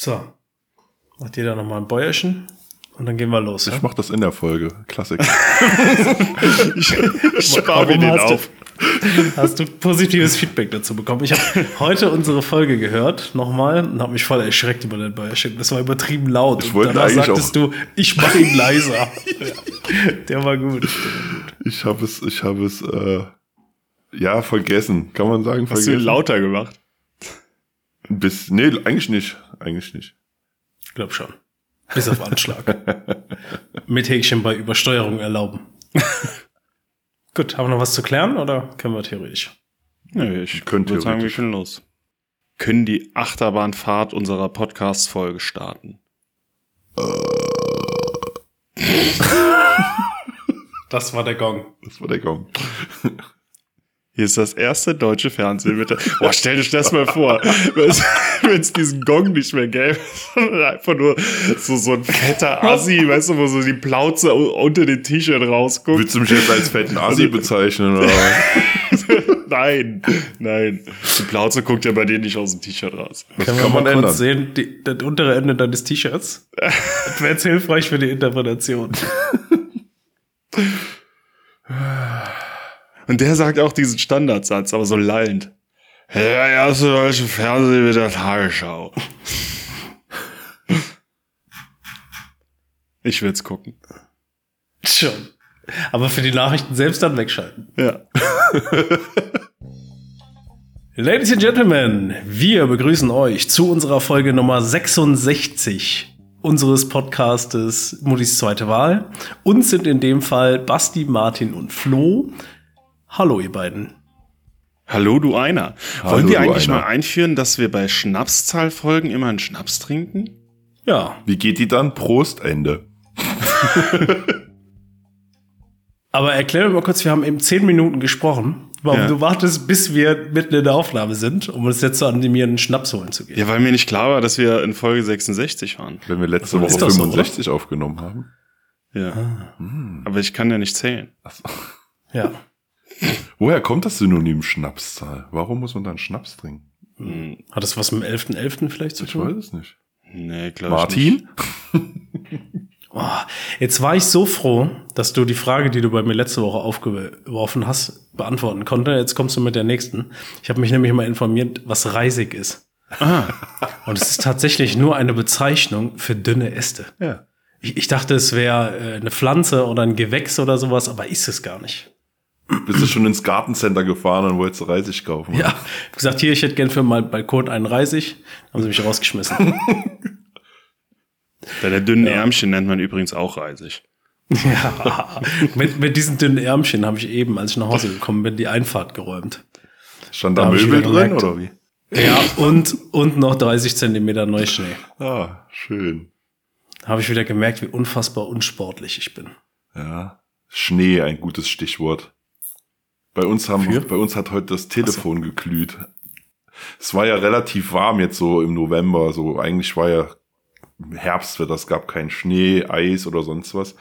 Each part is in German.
So. Macht jeder nochmal ein Bäuerchen und dann gehen wir los. Ich ja? mach das in der Folge. Klassik. ich spare mir den hast auf. Du, hast du positives Feedback dazu bekommen? Ich habe heute unsere Folge gehört, nochmal, und habe mich voll erschreckt über den Bäuerchen. Das war übertrieben laut. Ich und danach sagtest du, ich mache ihn leiser. Der war gut. Ich habe es, ich habe es, äh, ja, vergessen. Kann man sagen, Hast du ihn vergessen. lauter gemacht? Bis, nee, eigentlich nicht. Eigentlich nicht. Ich glaube schon. Bis auf Anschlag. Mit Häkchen bei Übersteuerung erlauben. Gut, haben wir noch was zu klären oder können wir theoretisch? Nee, ich Könnte würde sagen, wir können los. Können die Achterbahnfahrt unserer Podcast-Folge starten? Das war der Gong. Das war der Gong. Hier ist das erste deutsche Fernsehen mit der. Boah, stell dir das mal vor, wenn es diesen Gong nicht mehr gäbe, sondern einfach nur so, so ein fetter Assi, weißt du, wo so die Plauze unter dem T-Shirt rausguckt. Willst du mich jetzt als fetten Assi bezeichnen? Oder? nein, nein. Die Plauze guckt ja bei dir nicht aus dem T-Shirt raus. Das kann wir man mal ändern. kurz sehen, die, das untere Ende deines T-Shirts? Das wäre jetzt hilfreich für die Interpretation. Und der sagt auch diesen Standardsatz, aber so lallend. Ja, erste deutsche Fernsehen mit der Tagesschau. Ich will's gucken. Schon. Aber für die Nachrichten selbst dann wegschalten. Ja. Ladies and Gentlemen, wir begrüßen euch zu unserer Folge Nummer 66 unseres Podcastes Muttis zweite Wahl. Uns sind in dem Fall Basti, Martin und Flo. Hallo, ihr beiden. Hallo, du einer. Hallo, Wollen wir eigentlich einer. mal einführen, dass wir bei Schnapszahlfolgen immer einen Schnaps trinken? Ja, Wie geht die dann? Prost, Ende. aber erklär mir mal kurz, wir haben eben zehn Minuten gesprochen. Warum Ja. du wartest, bis wir mitten in der Aufnahme sind, um uns jetzt zu animieren, einen Schnaps holen zu gehen. Ja, weil mir nicht klar war, dass wir in Folge 66 waren. Wenn wir letzte Ist Woche doch so, 65 aufgenommen haben. Ja. Hm. Aber ich kann ja nicht zählen. Ja. Woher kommt das Synonym Schnapszahl? Warum muss man dann Schnaps trinken? Hm, Hat das was mit dem 11.11. vielleicht zu Ich tun? weiß es nicht. Nee, glaube ich nicht. Martin? Oh, jetzt war ich so froh, dass du die Frage, die du bei mir letzte Woche aufgeworfen hast, beantworten konnte. Jetzt kommst du mit der nächsten. Ich habe mich nämlich mal informiert, was Reisig ist. Ah, Und es ist tatsächlich nur eine Bezeichnung für dünne Äste. Ja. Ich, ich dachte, es wäre äh, eine Pflanze oder ein Gewächs oder sowas, aber ist es gar nicht. Bist du schon ins Gartencenter gefahren und wolltest Reisig kaufen? Ja, hab gesagt, hier, ich hätte gern für meinen Balkon einen Reisig. Haben sie mich rausgeschmissen. deine dünnen Ärmchen nennt man übrigens auch Reisig. ja, mit, mit diesen dünnen Ärmchen habe ich eben, als ich nach Hause gekommen bin, die Einfahrt geräumt. Stand Da da Möbel drin gemerkt. oder wie? Ja, und, und noch 30 Zentimeter Neuschnee. Ah, schön. Habe ich wieder gemerkt, wie unfassbar unsportlich ich bin. Ja. Schnee, ein gutes Stichwort. Bei uns haben, Für? bei uns hat heute das Telefon geglüht. Es war ja relativ warm jetzt so im November, so eigentlich war ja Herbstwetter, es gab keinen Schnee, Eis oder sonst was.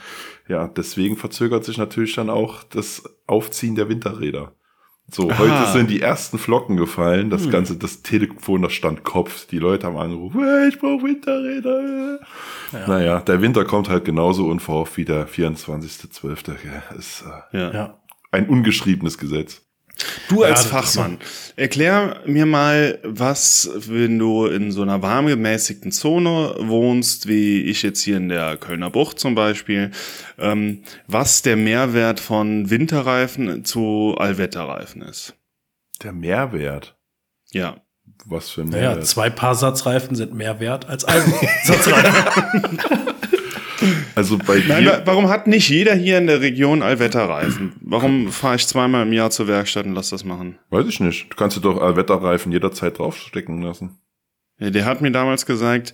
Ja, deswegen verzögert sich natürlich dann auch das Aufziehen der Winterräder. So, Ah. heute sind die ersten Flocken gefallen, das Hm. ganze, das Telefon, das stand Kopf. Die Leute haben angerufen, hey, ich brauche Winterräder. Ja. Naja, der Winter kommt halt genauso unverhofft wie der 24.12. gell. Ist äh, Ja. Ja. Ein ungeschriebenes Gesetz. Du als ist Fachmann, erklär mir mal, was, wenn du in so einer warm gemäßigten Zone wohnst, wie ich jetzt hier in der Kölner Bucht zum Beispiel, ähm, was der Mehrwert von Winterreifen zu Allwetterreifen ist. Der Mehrwert. Ja. Was für ein Naja, Mehrwert. zwei Paar Satzreifen sind mehr wert als ein Satzreifen. also bei Nein, dir, wa- warum hat nicht jeder hier in der Region Allwetterreifen? Warum fahre ich zweimal im Jahr zur Werkstatt und lass das machen? weiß ich nicht. Du kannst dir doch Allwetterreifen jederzeit draufstecken lassen. Ja, der hat mir damals gesagt,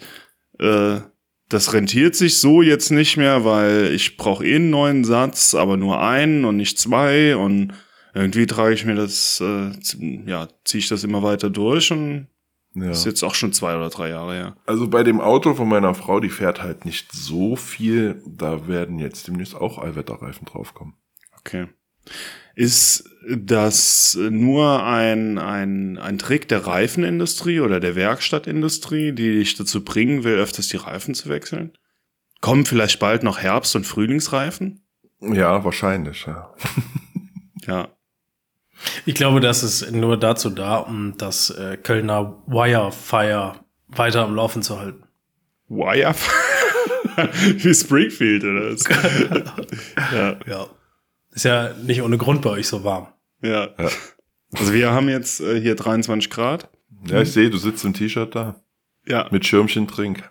äh, das rentiert sich so jetzt nicht mehr, weil ich brauche eh einen neuen Satz, aber nur einen und nicht zwei und irgendwie trage ich mir das, äh, ja, ziehe ich das immer weiter durch und Ja. ist jetzt auch schon zwei oder drei Jahre her. Also bei dem Auto von meiner Frau, die fährt halt nicht so viel. Da werden jetzt demnächst auch Allwetterreifen draufkommen. Okay. Ist das nur ein, ein, ein Trick der Reifenindustrie oder der Werkstattindustrie, die dich dazu bringen will, öfters die Reifen zu wechseln? Kommen vielleicht bald noch Herbst- und Frühlingsreifen? Ja, wahrscheinlich, ja. Ja. Ich glaube, das ist nur dazu da, um das äh, Kölner Wirefire weiter am Laufen zu halten. Wire? Wie Springfield oder was? ja. Ja. Ist ja nicht ohne Grund bei euch so warm. ja. Also wir haben jetzt äh, hier 23 Grad. Ja, ich sehe, du sitzt im T-Shirt da. Ja. Mit Schirmchen trink.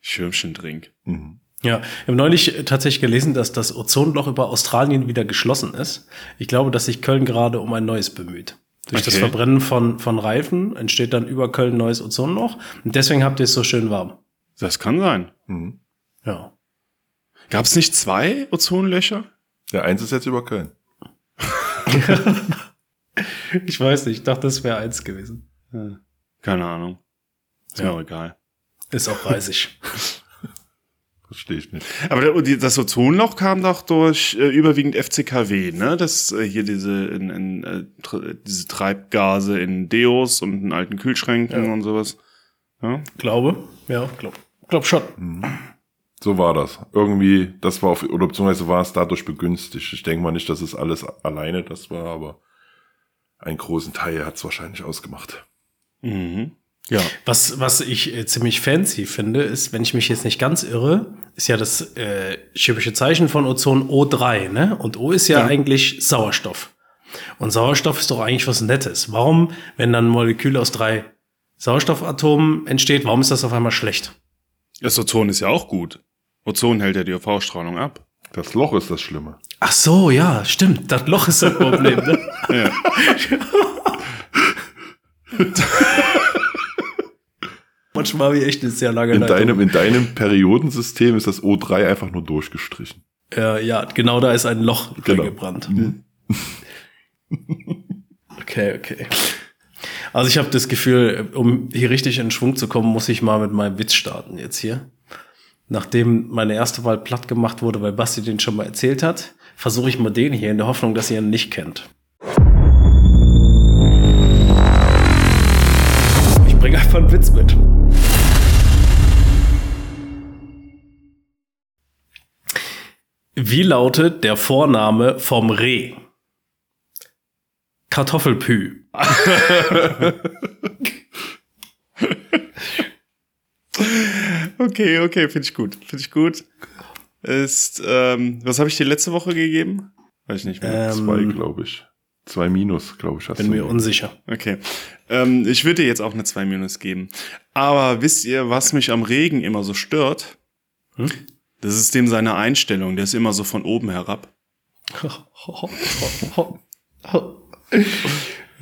Schirmchendrink. Mhm. Ja, ich habe neulich äh, tatsächlich gelesen, dass das Ozonloch über Australien wieder geschlossen ist. Ich glaube, dass sich Köln gerade um ein neues bemüht. Durch das Okay. Verbrennen von, von Reifen entsteht dann über Köln ein neues Ozonloch. Und deswegen habt ihr es so schön warm. Das kann sein. Mhm. Ja. Gab es nicht zwei Ozonlöcher? Ja, eins ist jetzt über Köln. Ich weiß nicht, ich dachte, das wäre eins gewesen. Keine Ahnung. Ist mir Ja. auch egal. Ist auch reisig. Verstehe ich nicht. Aber das Ozonloch kam doch durch äh, überwiegend FCKW, ne? Das äh, hier diese, in, in, äh, tr- diese Treibgase in Deos und in alten Kühlschränken Ja. und sowas. Ja? glaube. Ja, glaub, glaub schon. So war das. Irgendwie, das war auf, oder beziehungsweise war es dadurch begünstigt. Ich denke mal nicht, dass es alles alleine das war, aber einen großen Teil hat es wahrscheinlich ausgemacht. Mhm. Ja. Was, was ich äh, ziemlich fancy finde, ist, wenn ich mich jetzt nicht ganz irre, ist ja das äh, chemische Zeichen von Ozon O3, ne? Und O ist ja, Ja. eigentlich Sauerstoff. Und Sauerstoff ist doch eigentlich was Nettes. Warum, wenn dann ein Molekül aus drei Sauerstoffatomen entsteht, warum ist das auf einmal schlecht? Das Ozon ist ja auch gut. Ozon hält ja die UV-Strahlung ab. Das Loch ist das Schlimme. Ach so, ja, stimmt. Das Loch ist das Problem, ne? Ja. Manchmal habe ich echt eine sehr lange In Leitung. deinem, in deinem Periodensystem ist das O3 einfach nur durchgestrichen. Äh, ja, genau da ist ein Loch Genau. reingebrannt. Okay, okay. Also ich habe das Gefühl, um hier richtig in Schwung zu kommen, muss ich mal mit meinem Witz starten jetzt hier. Nachdem meine erste Wahl platt gemacht wurde, weil Basti den schon mal erzählt hat, versuche ich mal den hier in der Hoffnung, dass ihr ihn nicht kennt. Ich bringe einfach einen Witz mit. Wie lautet der Vorname vom Reh? Kartoffelpü. Okay, okay, finde ich gut. Finde ich gut. Ist, ähm, was habe ich dir letzte Woche gegeben? Weiß ich nicht mehr. Ähm, Zwei, glaube ich. Zwei Minus, glaube ich. Hast Bin du mir mir. unsicher. Okay. Ähm, ich würde dir jetzt auch eine 2 Minus geben. Aber wisst ihr, was mich am Regen immer so stört? Hm? Das ist dem seine Einstellung. Der ist immer so von oben herab.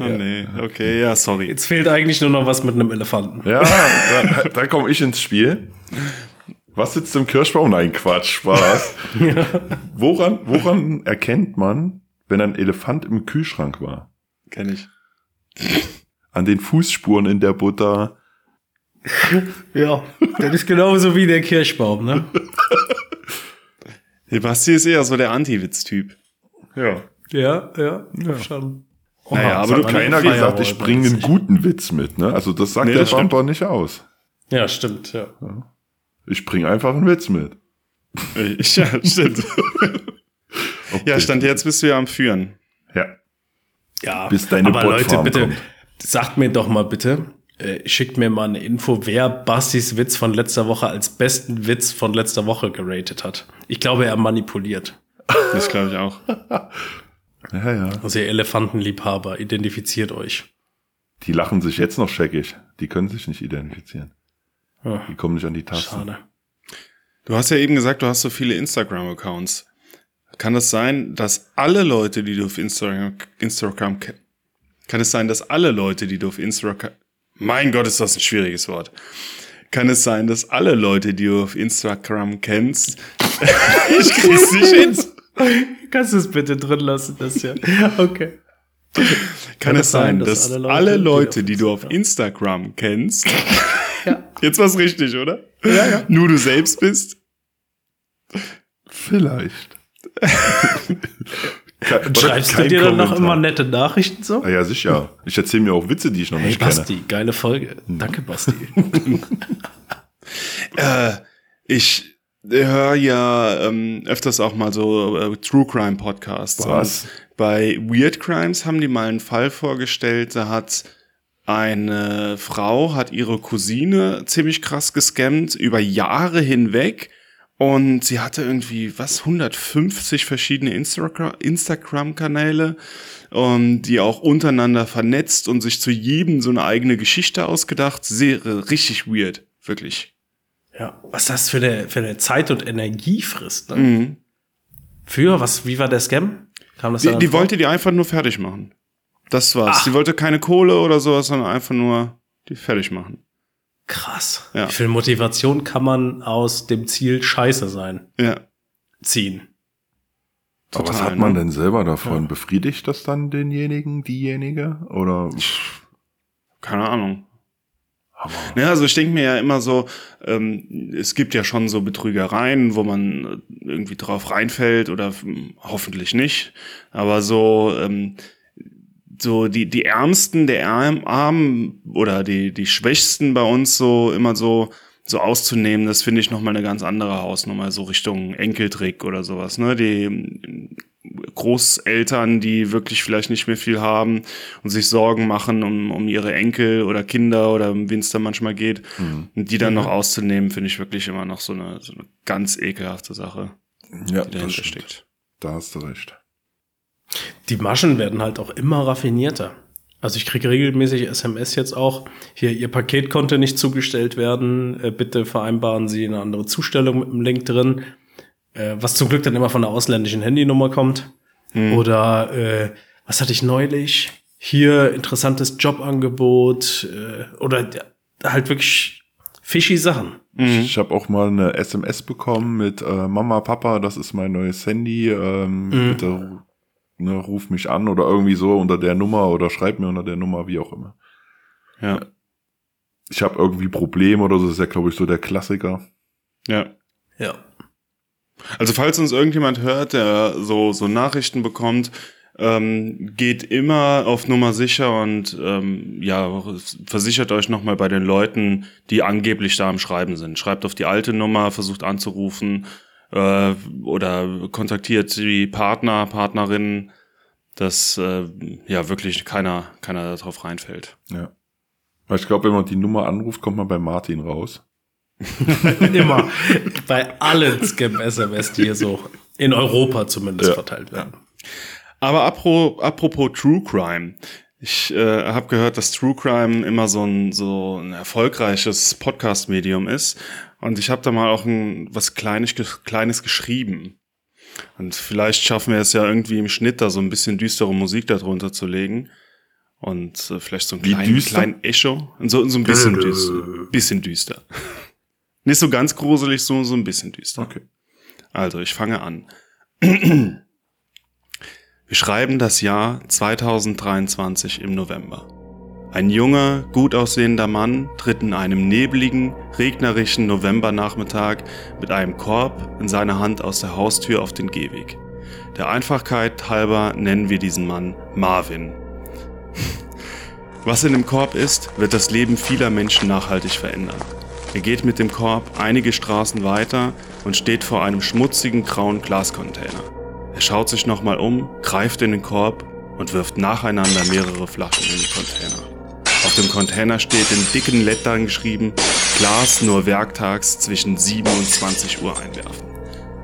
Oh, nee. Okay, ja, sorry. Jetzt fehlt eigentlich nur noch was mit einem Elefanten. Ja, da, da komme ich ins Spiel. Was sitzt im Kirschbaum? Nein, Quatsch, Spaß. woran, woran erkennt man, wenn ein Elefant im Kühlschrank war? Kenn ich. An den Fußspuren in der Butter. Ja, das ist genauso wie der Kirschbaum, ne? Der Basti ist eher so der Anti-Witz-Typ. Ja. Ja, ja, ja. schon. Naja, Aber du keiner gesagt, ich bringe einen guten Witz mit, ne? Also das sagt Nee, der das stimmt. Bumper nicht aus. Ja, stimmt, ja. Ich bringe einfach einen Witz mit. Ja, stimmt. Okay. Ja, Stand jetzt bist du ja am Führen. Ja. Ja, Bis deine aber Leute, bitte, kommt. sagt mir doch mal bitte, äh, schickt mir mal eine Info, wer Bastis Witz von letzter Woche als besten Witz von letzter Woche geratet hat. Ich glaube, er manipuliert. Das glaube ich auch. Ja, ja. Also ihr Elefantenliebhaber, identifiziert euch. Die lachen sich jetzt noch scheckig. Die können sich nicht identifizieren. Ja, Die kommen nicht an die Tasten. schade. Du hast ja eben gesagt, du hast so viele Instagram-Accounts. Kann es sein, dass alle Leute, die du auf Instagram, Instagram, kann es sein, dass alle Leute, die du auf Instagram, mein Gott, ist das ein schwieriges Wort. Kann es sein, dass alle Leute, die du auf Instagram kennst, ich krieg's nicht hin. Kannst du es bitte drin lassen, das ja. Okay. Kann es sein, dass alle Leute, die du auf. Instagram kennst, Ja. jetzt war's richtig, oder? Ja, ja. Nur du selbst bist? Vielleicht. Kein, Schreibst du dir dann noch immer nette Nachrichten so? Ah, ja, sicher. Ich erzähle mir auch Witze, die ich noch Hey nicht kenne. Basti, geile Folge. Danke, Basti. Äh, ich höre ja ähm, öfters auch mal so äh, True Crime Podcasts. Was? Und bei Weird Crimes haben die mal einen Fall vorgestellt, da hat eine Frau hat ihre Cousine ziemlich krass gescammt über Jahre hinweg und sie hatte irgendwie was 150 verschiedene Instagram Instagram Kanäle und die auch untereinander vernetzt und sich zu jedem so eine eigene Geschichte ausgedacht. Sehr richtig weird, wirklich. ja, was das für eine, für eine Zeit und Energie frisst. Ne? Mhm. Für, was, wie war der Scam? Kam das Die, die vor? wollte die einfach nur fertig machen. Das war's. Ach. Die wollte keine Kohle oder sowas, sondern einfach nur die fertig machen. Krass. Ja. Wie viel Motivation kann man aus dem Ziel Scheiße sein Ja. ziehen? Aber was hat man ne? denn selber davon? Befriedigt das dann denjenigen, diejenige? Oder Keine Ahnung. Hammer. Ja, also ich denke mir ja immer so, ähm, es gibt ja schon so Betrügereien, wo man äh, irgendwie drauf reinfällt oder hm, hoffentlich nicht. Aber so, ähm, so die, die Ärmsten der Arm, Armen oder die, die Schwächsten bei uns so immer so, so auszunehmen, das finde ich nochmal eine ganz andere Hausnummer, so Richtung Enkeltrick oder sowas, ne? Die ähm, Großeltern, die wirklich vielleicht nicht mehr viel haben und sich Sorgen machen um, um ihre Enkel oder Kinder oder um wen es da manchmal geht. Mhm. Und die dann noch auszunehmen, finde ich wirklich immer noch so eine, so eine ganz ekelhafte Sache, Ja, die das dahinter stimmt. steckt. Da hast du recht. Die Maschen werden halt auch immer raffinierter. Also ich kriege regelmäßig SMS jetzt auch, hier, Ihr Paket konnte nicht zugestellt werden, äh, bitte vereinbaren Sie eine andere Zustellung mit dem Link drin, äh, was zum Glück dann immer von einer ausländischen Handynummer kommt. Oder äh, was hatte ich neulich? Hier interessantes Jobangebot äh, oder halt wirklich fishy Sachen. Mhm. Ich habe auch mal eine SMS bekommen mit äh, Mama, Papa, das ist mein neues Handy. Ähm, Mhm. Bitte ne, ruf mich an oder irgendwie so unter der Nummer oder schreib mir unter der Nummer, wie auch immer. Ja, Ich habe irgendwie Probleme oder so, das ist ja, glaube ich, so der Klassiker. ja. Ja. Also falls uns irgendjemand hört, der so, so Nachrichten bekommt, ähm, geht immer auf Nummer sicher und ähm, ja, versichert euch nochmal bei den Leuten, die angeblich da am Schreiben sind. Schreibt auf die alte Nummer, versucht anzurufen äh, oder kontaktiert die Partner, Partnerinnen, dass äh, ja wirklich keiner, keiner darauf reinfällt. Ja. Weil ich glaube, wenn man die Nummer anruft, kommt man bei Martin raus. Immer. Bei allen Scam-SMS, die hier so in Europa zumindest Ja. verteilt werden. Aber apro, apropos True Crime. Ich äh, habe gehört, dass True Crime immer so ein, so ein erfolgreiches Podcast-Medium ist. Und ich habe da mal auch ein, was Kleines, Kleines geschrieben. Und vielleicht schaffen wir es ja irgendwie im Schnitt da so ein bisschen düstere Musik darunter zu legen. Und äh, vielleicht so ein Wie kleinen, Echo. So, so ein bisschen düster. Bisschen düster. Nicht so ganz gruselig, so, so ein bisschen düster. Okay. Also, ich fange an. Wir schreiben das Jahr 2023 im November. Ein junger, gut aussehender Mann tritt in einem nebligen, regnerischen Novembernachmittag mit einem Korb in seiner Hand aus der Haustür auf den Gehweg. Der Einfachkeit halber nennen wir diesen Mann Marvin. Was in dem Korb ist, wird das Leben vieler Menschen nachhaltig verändern. Er geht mit dem Korb einige Straßen weiter und steht vor einem schmutzigen grauen Glascontainer. Er schaut sich nochmal um, greift in den Korb und wirft nacheinander mehrere Flaschen in den Container. Auf dem Container steht in dicken Lettern geschrieben, Glas nur werktags zwischen 7 und 20 Uhr einwerfen.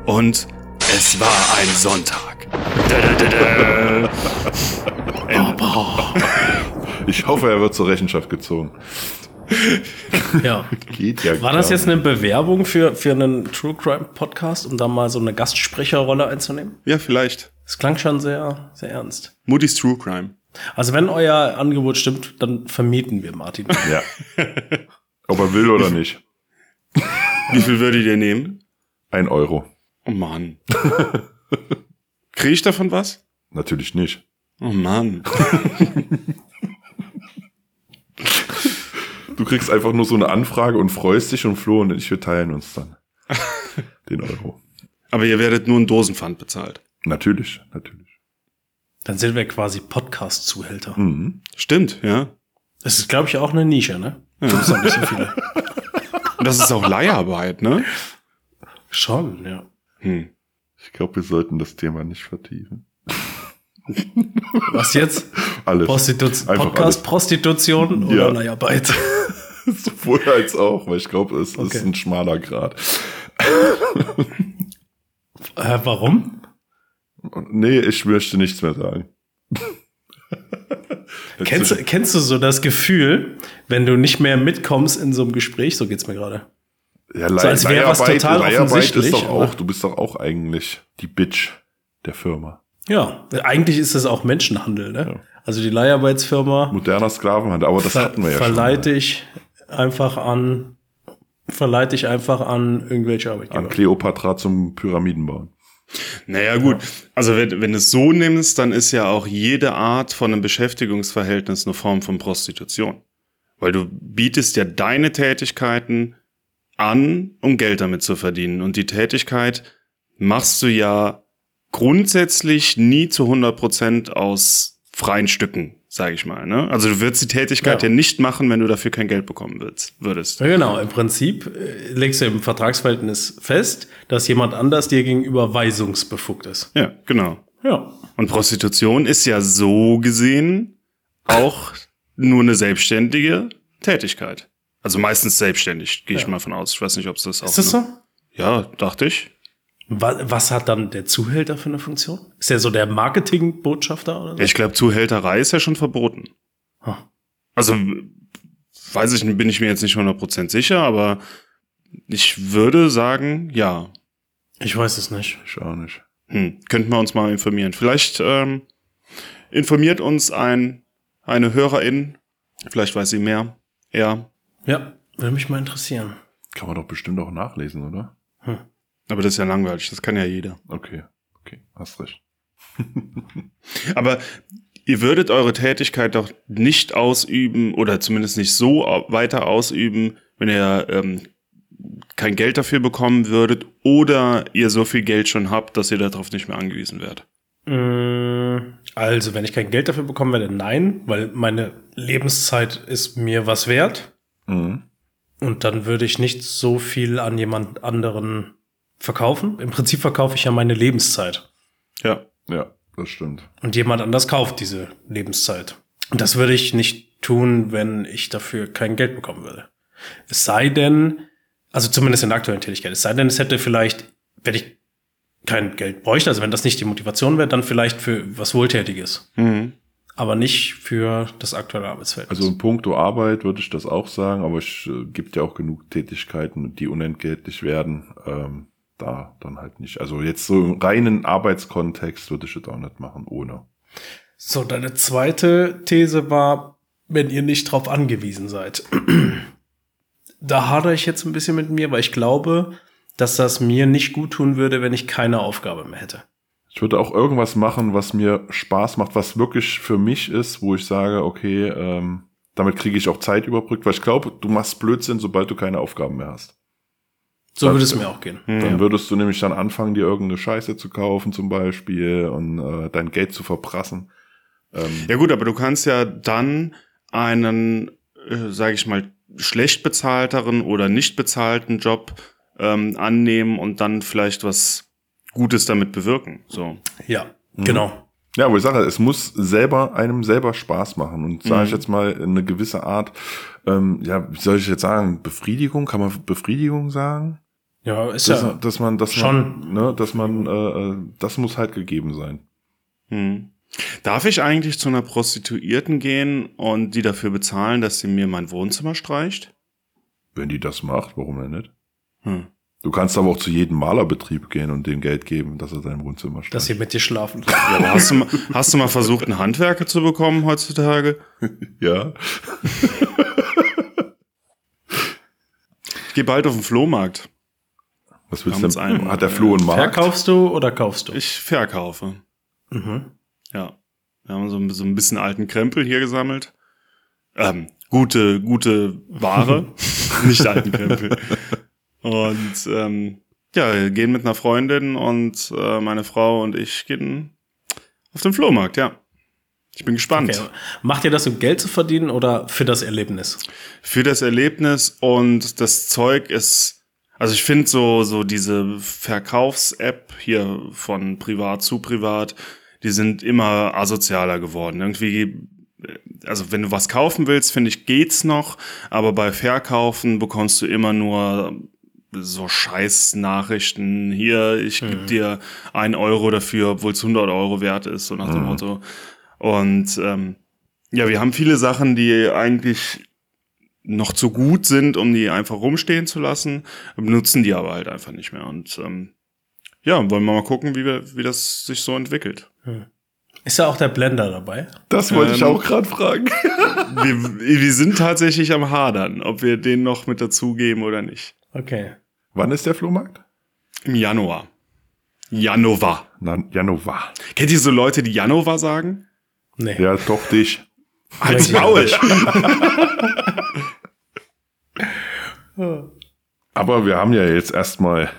Und es war ein Sonntag. Ich hoffe, er wird zur Rechenschaft gezogen. Ja. Geht ja War das jetzt eine Bewerbung für, für einen True Crime Podcast, um da mal so eine Gastsprecherrolle einzunehmen? Ja, vielleicht. Das klang schon sehr, sehr ernst. Moody's True Crime. Also wenn euer Angebot stimmt, dann vermieten wir Martin. Ja. Ob er will oder nicht. Wie viel würdet ihr nehmen? Ein Euro. Oh Mann. Kriege ich davon was? Natürlich nicht. Oh Mann. Du kriegst einfach nur so eine Anfrage und freust dich und Flo und ich, wir teilen uns dann den Euro. Aber ihr werdet nur ein Dosenpfand bezahlt. Natürlich, natürlich. Dann sind wir quasi Podcast-Zuhälter. Mhm. Stimmt, ja. Das ist, glaube ich, auch eine Nische, ne? Gibt's noch nicht so viele. Das ist auch Leiharbeit, ne? Schon, ja. Hm. Ich glaube, wir sollten das Thema nicht vertiefen. Was jetzt? Alles. Prostitu Einfach Podcast, Prostitution oder Ja. Leiharbeit? Sowohl als auch, weil ich glaube, es Okay. ist ein schmaler Grad. äh, warum? Nee, ich möchte nichts mehr sagen. Kennst, du- kennst du so das Gefühl, wenn du nicht mehr mitkommst in so einem Gespräch, so geht's mir gerade. Ja, So, als wäre was total Leiharbeit offensichtlich, ist doch auch, du bist doch auch eigentlich die Bitch der Firma. Ja, eigentlich ist es auch Menschenhandel, ne? Ja. Also die Leiharbeitsfirma Moderner Sklavenhandel, aber das hatten wir ja verleite schon. ich einfach an, verleite ich einfach an irgendwelche An Arbeitgeber. Kleopatra zum Pyramidenbauen. Naja, gut. Also wenn, wenn du es so nimmst, dann ist ja auch jede Art von einem Beschäftigungsverhältnis eine Form von Prostitution. Weil du bietest ja deine Tätigkeiten an, um Geld damit zu verdienen. Und die Tätigkeit machst du ja grundsätzlich nie zu 100 Prozent aus freien Stücken, sage ich mal. Ne? Also du würdest die Tätigkeit ja. Ja. nicht machen, wenn du dafür kein Geld bekommen würdest. Ja, genau, im Prinzip äh, legst du im Vertragsverhältnis fest, dass jemand anders dir gegenüber weisungsbefugt ist. Ja, genau. Ja. Und Prostitution ist ja so gesehen auch nur eine selbstständige Tätigkeit. Also meistens selbstständig, gehe ich Ja. mal von aus. Ich weiß nicht, ob es das auch. Ist das so? Ja, dachte ich. Was, was hat dann der Zuhälter für eine Funktion? Ist er so der Marketingbotschafter oder so? Ich glaube, Zuhälterei ist ja schon verboten. Ah. Also, weiß ich, bin ich mir jetzt nicht 100% sicher, aber ich würde sagen, ja. Ich weiß es nicht. Ich auch nicht. Hm, könnten wir uns mal informieren. Vielleicht ähm, informiert uns ein, eine Hörerin, vielleicht weiß sie mehr. Ja, Ja, würde mich mal interessieren. Kann man doch bestimmt auch nachlesen, oder? Aber das ist ja langweilig, das kann ja jeder. Okay, okay, hast recht. Aber ihr würdet eure Tätigkeit doch nicht ausüben oder zumindest nicht so weiter ausüben, wenn ihr ähm, kein Geld dafür bekommen würdet oder ihr so viel Geld schon habt, dass ihr darauf nicht mehr angewiesen werdet. Mm, Also, wenn ich kein Geld dafür bekommen werde, nein, weil meine Lebenszeit ist mir was wert. Mhm. Und dann würde ich nicht so viel an jemand anderen verkaufen. Im Prinzip verkaufe ich ja meine Lebenszeit. Ja. Ja, das stimmt. Und jemand anders kauft diese Lebenszeit. Und das würde ich nicht tun, wenn ich dafür kein Geld bekommen würde. Es sei denn, also zumindest in der aktuellen Tätigkeit, es sei denn, es hätte vielleicht, wenn ich kein Geld bräuchte, also wenn das nicht die Motivation wäre, dann vielleicht für was Wohltätiges. Mhm. Aber nicht für das aktuelle Arbeitsfeld. Also in puncto Arbeit würde ich das auch sagen, aber es äh, gibt ja auch genug Tätigkeiten, die unentgeltlich werden. Ähm, da dann halt nicht. Also jetzt so im reinen Arbeitskontext würde ich das auch nicht machen, ohne. So, deine zweite These war, wenn ihr nicht drauf angewiesen seid. da hadere ich jetzt ein bisschen mit mir, weil ich glaube, dass das mir nicht gut tun würde, wenn ich keine Aufgabe mehr hätte. Ich würde auch irgendwas machen, was mir Spaß macht, was wirklich für mich ist, wo ich sage, okay, ähm, damit kriege ich auch Zeit überbrückt, weil ich glaube, du machst Blödsinn, sobald du keine Aufgaben mehr hast. So würde es mir auch gehen. Dann würdest du nämlich dann anfangen, dir irgendeine Scheiße zu kaufen zum Beispiel und äh, dein Geld zu verprassen. Ähm, Ja gut, aber du kannst ja dann einen, äh, sage ich mal, schlecht bezahlteren oder nicht bezahlten Job ähm, annehmen und dann vielleicht was Gutes damit bewirken. So. Ja, genau. Ja, aber ich sage, es muss selber einem selber Spaß machen. Und sage ich Mhm. jetzt mal eine gewisse Art, ähm, ja, wie soll ich jetzt sagen, Befriedigung, kann man Befriedigung sagen? Ja, ist Dass, ja. dass man, dass schon. man, ne, dass man, äh, äh, das muss halt gegeben sein. Hm. Darf ich eigentlich zu einer Prostituierten gehen und die dafür bezahlen, dass sie mir mein Wohnzimmer streicht? Wenn die das macht, warum denn nicht? Hm. Du kannst aber auch zu jedem Malerbetrieb gehen und dem Geld geben, dass er sein Wohnzimmer steht. Dass sie mit dir schlafen. Ja, aber hast du, mal- hast du mal versucht, einen Handwerker zu bekommen heutzutage? ja. Ich gehe bald auf den Flohmarkt. Was willst Haben du uns denn? einen, Hat der äh, Flo einen Markt? Verkaufst du oder kaufst du? Ich verkaufe. Mhm. Ja. Wir haben so, ein- so ein bisschen alten Krempel hier gesammelt. Ähm, gute, gute Ware, nicht alten Krempel. Und ähm, ja, wir gehen mit einer Freundin und äh, meine Frau und ich gehen Auf dem Flohmarkt, ja. Ich bin gespannt. Okay. Macht ihr das, um Geld zu verdienen oder für das Erlebnis? Für das Erlebnis und das Zeug ist, also ich finde so, so diese Verkaufs-App hier von privat zu privat, die sind immer asozialer geworden. Irgendwie, also wenn du was kaufen willst, finde ich, geht's noch, aber bei Verkaufen bekommst du immer nur so scheiß Nachrichten. Hier, ich mhm. gebe dir ein Euro dafür, obwohl es 100 Euro wert ist, so nach dem mhm. Motto. Und ähm, ja, wir haben viele Sachen, die eigentlich noch zu gut sind, um die einfach rumstehen zu lassen, nutzen die aber halt einfach nicht mehr. Und ähm, ja, wollen wir mal gucken, wie, wir, wie das sich so entwickelt. Hm. Ist ja auch der Blender dabei? Das wollte ähm, ich auch gerade fragen. wir, wir sind tatsächlich am Hadern, ob wir den noch mit dazugeben oder nicht. Okay. Wann ist der Flohmarkt? Im Januar. Janova. Na, Janova. Kennt ihr so Leute, die Janova sagen? Nee. Ja, doch dich. Als Maul. Aber wir haben ja jetzt erstmal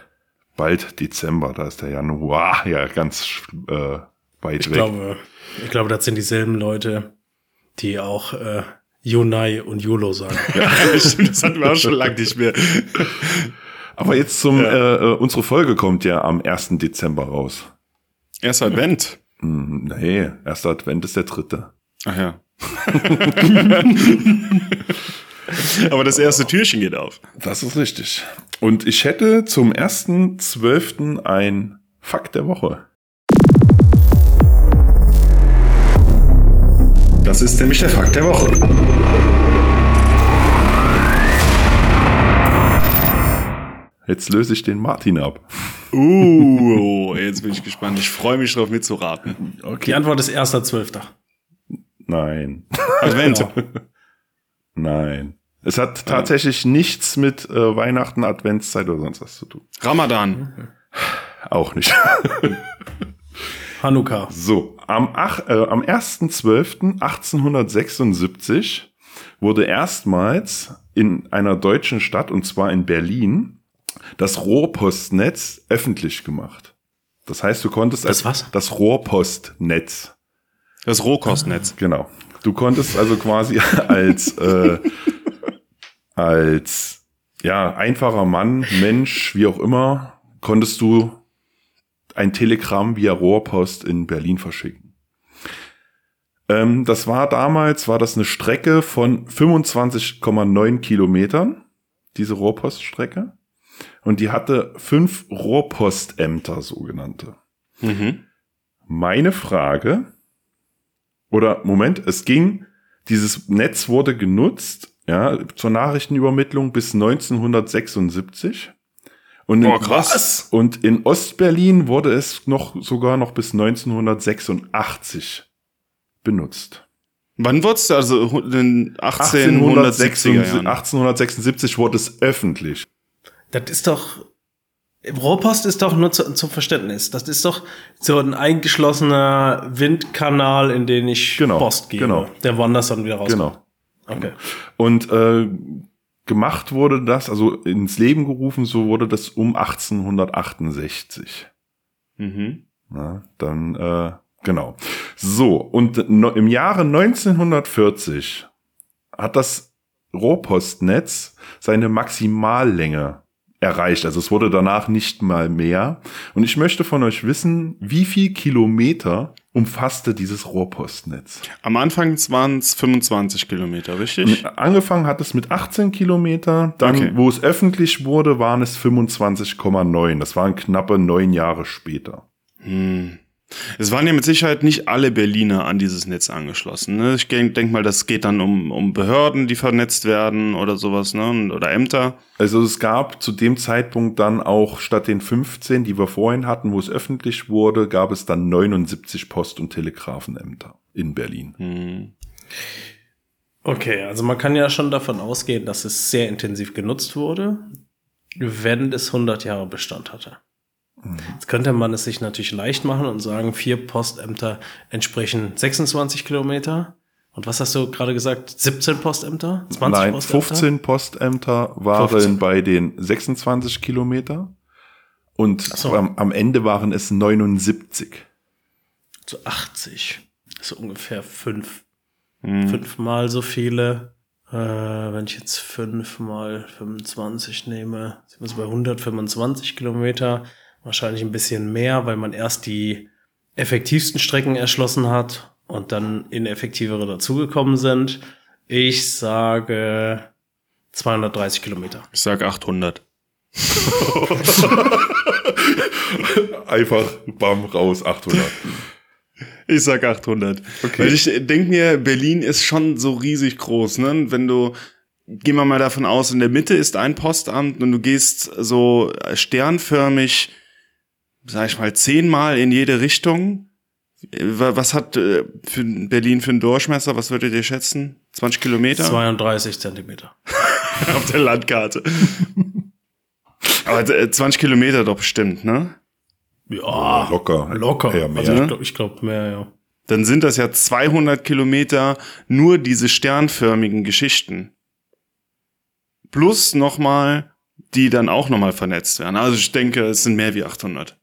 bald Dezember, da ist der Januar ja ganz äh, weit ich weg. Glaube, ich glaube, das sind dieselben Leute, die auch äh, Yonai und YOLO sagen. ja, das hatten wir auch schon lange nicht mehr. Aber jetzt zum, ja. äh, äh unsere Folge kommt ja am 1. Dezember raus. Erster Advent. Hm, nee, erster Advent ist der dritte. Ach ja. Aber das erste Türchen geht auf. Das ist richtig. Und ich hätte zum ersten zwölften ein Fakt der Woche. Das ist nämlich der Fakt der Woche. Jetzt löse ich den Martin ab. Uh, jetzt bin ich gespannt. Ich freue mich darauf mitzuraten. Okay. Die Antwort ist 1.12. Nein. Advent. Nein. Es hat tatsächlich ja. nichts mit äh, Weihnachten, Adventszeit oder sonst was zu tun. Ramadan. Auch nicht. Hanukkah. So, am, ach, äh, am 1.12.1876 wurde erstmals in einer deutschen Stadt, und zwar in Berlin, das Rohrpostnetz öffentlich gemacht. Das heißt, du konntest das was? das Rohrpostnetz. Das Rohkostnetz. Genau. Du konntest also quasi als äh, als ja einfacher Mann, Mensch, wie auch immer, konntest du ein Telegramm via Rohrpost in Berlin verschicken. Ähm, das war damals, war das eine Strecke von 25,9 Kilometern, diese Rohrpoststrecke. Und die hatte fünf Rohrpostämter, sogenannte. Mhm. Meine Frage, oder Moment, es ging, dieses Netz wurde genutzt, ja, zur Nachrichtenübermittlung bis 1976. Und in, oh, krass. Und in Ostberlin wurde es noch sogar noch bis 1986 benutzt. Wann wurde es? Also in 1860, 1876 wurde es öffentlich. Das ist doch. Rohrpost ist doch nur zu, zum Verständnis. Das ist doch so ein eingeschlossener Windkanal, in den ich genau, Post gebe. Genau. Der woanders dann wieder raus. Genau. Okay. Und äh, gemacht wurde das, also ins Leben gerufen, so wurde das um 1868. Mhm. Na, dann, äh, genau. So, und no, im Jahre 1940 hat das Rohrpostnetz seine Maximallänge erreicht. Also es wurde danach nicht mal mehr. Und ich möchte von euch wissen, wie viel Kilometer umfasste dieses Rohrpostnetz? Am Anfang waren es 25 Kilometer, richtig? Angefangen hat es mit 18 Kilometer. Dann, okay. wo es öffentlich wurde, waren es 25,9. Das waren knappe neun Jahre später. Hm. Es waren ja mit Sicherheit nicht alle Berliner an dieses Netz angeschlossen. Ne? Ich denke mal, das geht dann um, um Behörden, die vernetzt werden oder sowas, ne? oder Ämter. Also es gab zu dem Zeitpunkt dann auch statt den 15, die wir vorhin hatten, wo es öffentlich wurde, gab es dann 79 Post- und Telegrafenämter in Berlin. Hm. Okay, also man kann ja schon davon ausgehen, dass es sehr intensiv genutzt wurde, wenn es 100 Jahre Bestand hatte. Jetzt könnte man es sich natürlich leicht machen und sagen, vier Postämter entsprechen 26 Kilometer. Und was hast du gerade gesagt? 17 Postämter? 20 Nein, Postämter? 15 Postämter waren 15. bei den 26 Kilometer. Und so. am, am, Ende waren es 79. so 80. So ungefähr fünf. Fünfmal so viele. Äh, wenn ich jetzt fünf mal 25 nehme, sind wir so bei 125 Kilometer. Wahrscheinlich ein bisschen mehr, weil man erst die effektivsten Strecken erschlossen hat und dann ineffektivere dazugekommen sind. Ich sage 230 Kilometer. Ich sag 800. Einfach bam raus 800. Ich sag 800. Okay. Weil ich denke mir, Berlin ist schon so riesig groß, ne? Wenn du, gehen wir mal davon aus, in der Mitte ist ein Postamt und du gehst so sternförmig, sag ich mal, zehnmal in jede Richtung. Was hat äh, für Berlin für einen Durchmesser? Was würdet ihr schätzen? 20 Kilometer? 32 Zentimeter. Auf der Landkarte. Aber 20 Kilometer doch bestimmt, ne? Ja, locker. Locker. Ja, mehr. Also ich glaube ich glaub mehr, ja. Dann sind das ja 200 Kilometer nur diese sternförmigen Geschichten. Plus nochmal, die dann auch nochmal vernetzt werden. Also ich denke, es sind mehr wie 800.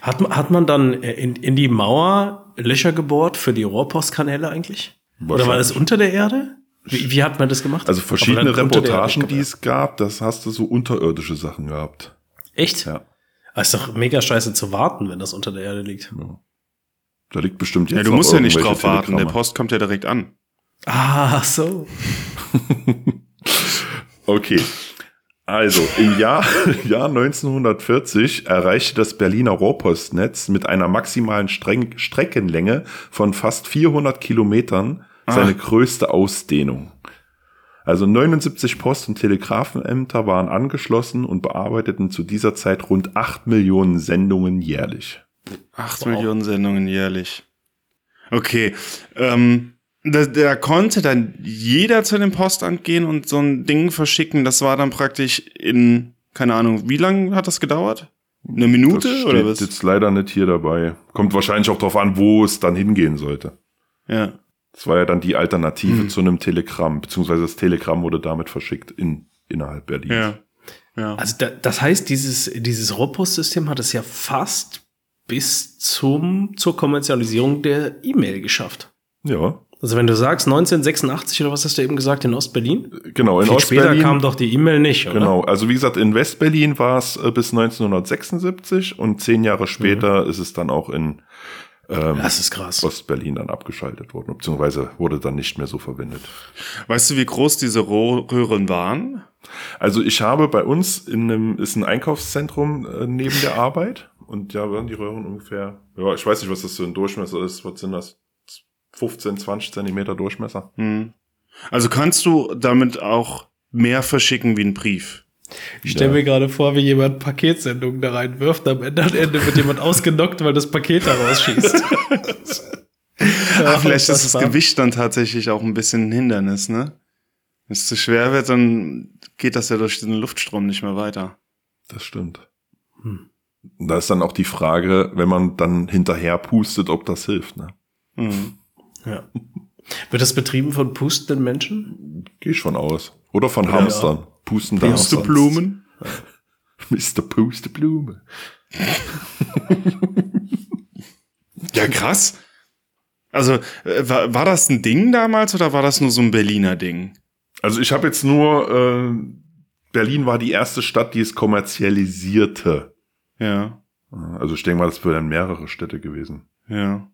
Hat, man- hat man dann in, in die Mauer Löcher gebohrt für die Rohrpostkanäle eigentlich? Oder war das unter der Erde? Wie, wie hat man das gemacht? Also verschiedene Reportagen, die es gab, das hast du so unterirdische Sachen gehabt. Echt? Ja. Aber ist doch mega scheiße zu warten, wenn das unter der Erde liegt. Da liegt bestimmt jetzt Ja, du musst ja nicht drauf warten. Der Telegramme. Post kommt ja direkt an. Ah, so. Okay. Also, im Jahr, Jahr 1940 erreichte das Berliner Rohrpostnetz mit einer maximalen Streng Streckenlänge von fast 400 Kilometern seine größte Ausdehnung. Also 79 Post- und Telegrafenämter waren angeschlossen und bearbeiteten zu dieser Zeit rund 8 Millionen Sendungen jährlich. Acht Millionen Sendungen jährlich. Okay. Ähm, da, da konnte dann jeder zu dem Postamt gehen und so ein Ding verschicken. Das war dann praktisch in, keine Ahnung, wie lange hat das gedauert? Eine Minute das oder steht was? jetzt leider nicht hier dabei. Kommt wahrscheinlich auch darauf an, wo es dann hingehen sollte. Ja. Das war ja dann die. Alternative zu einem Telegramm, beziehungsweise das Telegramm wurde damit verschickt in, innerhalb Berlins. Ja. Ja. Also da, das heißt, dieses, dieses Rohrpostsystem hat es ja fast bis zum, zur Kommerzialisierung der E-Mail geschafft. Ja, Also wenn du sagst 1986 oder was hast du eben gesagt, in Ostberlin? genau. In Viel später Ostberlin. kam doch die E-Mail nicht, oder? Genau, also wie gesagt, in Westberlin war es äh, bis 1976 und zehn Jahre später ist es dann auch in ähm, Das ist krass. Ostberlin dann abgeschaltet worden, beziehungsweise wurde dann nicht mehr so verwendet. Weißt du, wie groß diese Röhren waren? Also ich habe bei uns in einem, ist ein Einkaufszentrum äh, neben der Arbeit und ja, waren die Röhren ungefähr, ja, ich weiß nicht, was das so ein Durchmesser ist, was sind das? 15, 20 Zentimeter Durchmesser. Hm. Also kannst du damit auch mehr verschicken wie ein Brief? Ich stelle mir gerade vor, wie jemand Paketsendungen da reinwirft, am Ende, am Ende wird jemand ausgenockt, weil das Paket da rausschießt. Ah, vielleicht ist das unfassbar. Gewicht dann tatsächlich auch ein bisschen ein Hindernis, ne? Wenn es zu schwer wird, dann geht das ja durch den Luftstrom nicht mehr weiter. Das stimmt. Hm. Da ist dann auch die Frage, wenn man dann hinterher pustet, ob das hilft. Ne? Mhm. Ja. Wird das betrieben von pustenden Menschen? Gehe ich von aus. Oder von Hamstern. Pustende Puste Hamster. Blumen? Mr. Pusteblume. Ja, krass. Also, äh, war, war das ein Ding damals oder war das nur so ein Berliner Ding? Also ich habe jetzt nur, äh, Berlin war die erste Stadt, die es kommerzialisierte. Ja, Also ich denke mal, das wären mehrere Städte gewesen. ja.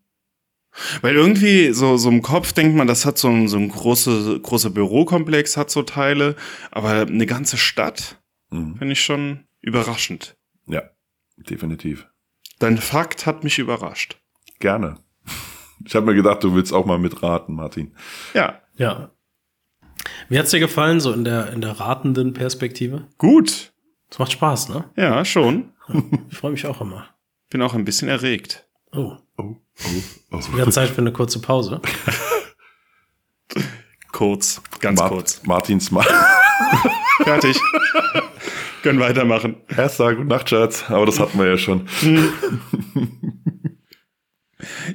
Weil irgendwie so, so im Kopf denkt man, das hat so ein, so ein große, großer Bürokomplex, hat so Teile, aber eine ganze Stadt Mhm. finde ich schon überraschend. Ja, definitiv. Dein Fakt hat mich überrascht. Gerne. Ich habe mir gedacht, du willst auch mal mitraten, Martin. Ja, Ja. Wie hat's dir gefallen, so in der, in der ratenden Perspektive? gut. Das macht Spaß, ne? Ja, schon. Ich freue mich auch immer. Bin auch ein bisschen erregt. Oh, Oh, oh, oh. wieder Zeit für eine kurze Pause. Kurz, ganz Mart- kurz. Martins Ma Fertig. Können weitermachen. Erster Gute Nacht, Schatz. Aber das hatten wir ja schon.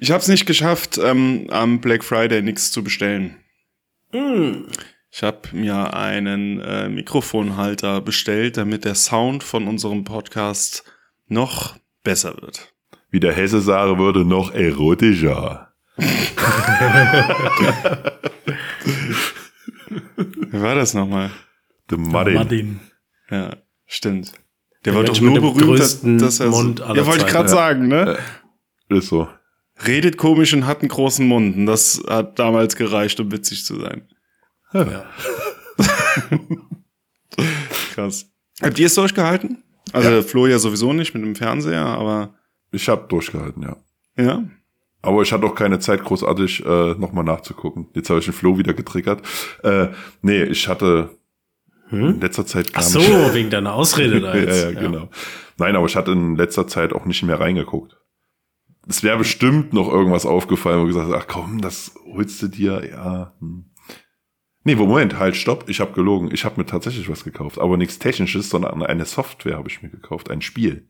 Ich habe es nicht geschafft, ähm, am Black Friday nichts zu bestellen. Ich habe mir einen äh, Mikrofonhalter bestellt, damit der Sound von unserem Podcast noch besser wird. Wie der Hesse sagen würde, noch erotischer. Wer war das nochmal? The Martin. Martin. Ja, stimmt. Der, Der war doch nur berühmt, größten dass er Mund so, aller Ja, wollte ich gerade ja. sagen, ne? Ist so. Redet komisch und hat einen großen Mund. Und das hat damals gereicht, um witzig zu sein. Ja. Krass. Habt ihr es durchgehalten? Also Flo ja sowieso nicht mit dem Fernseher, aber Ich habe durchgehalten, ja. ja. Aber ich hatte auch keine Zeit, großartig äh, nochmal nachzugucken. Jetzt habe ich den Flo wieder getriggert. Äh, nee, ich hatte in letzter Zeit Hm? Ach gar so, nicht. wegen deiner Ausrede da ja, jetzt. ja, genau. Nein, aber ich hatte in letzter Zeit auch nicht mehr reingeguckt. Es wäre bestimmt noch irgendwas aufgefallen, wo ich gesagt ach komm, das holst du dir, ja. Hm. Nee, Moment, halt, stopp, ich habe gelogen. Ich habe mir tatsächlich was gekauft, aber nichts Technisches, sondern eine Software habe ich mir gekauft, ein Spiel.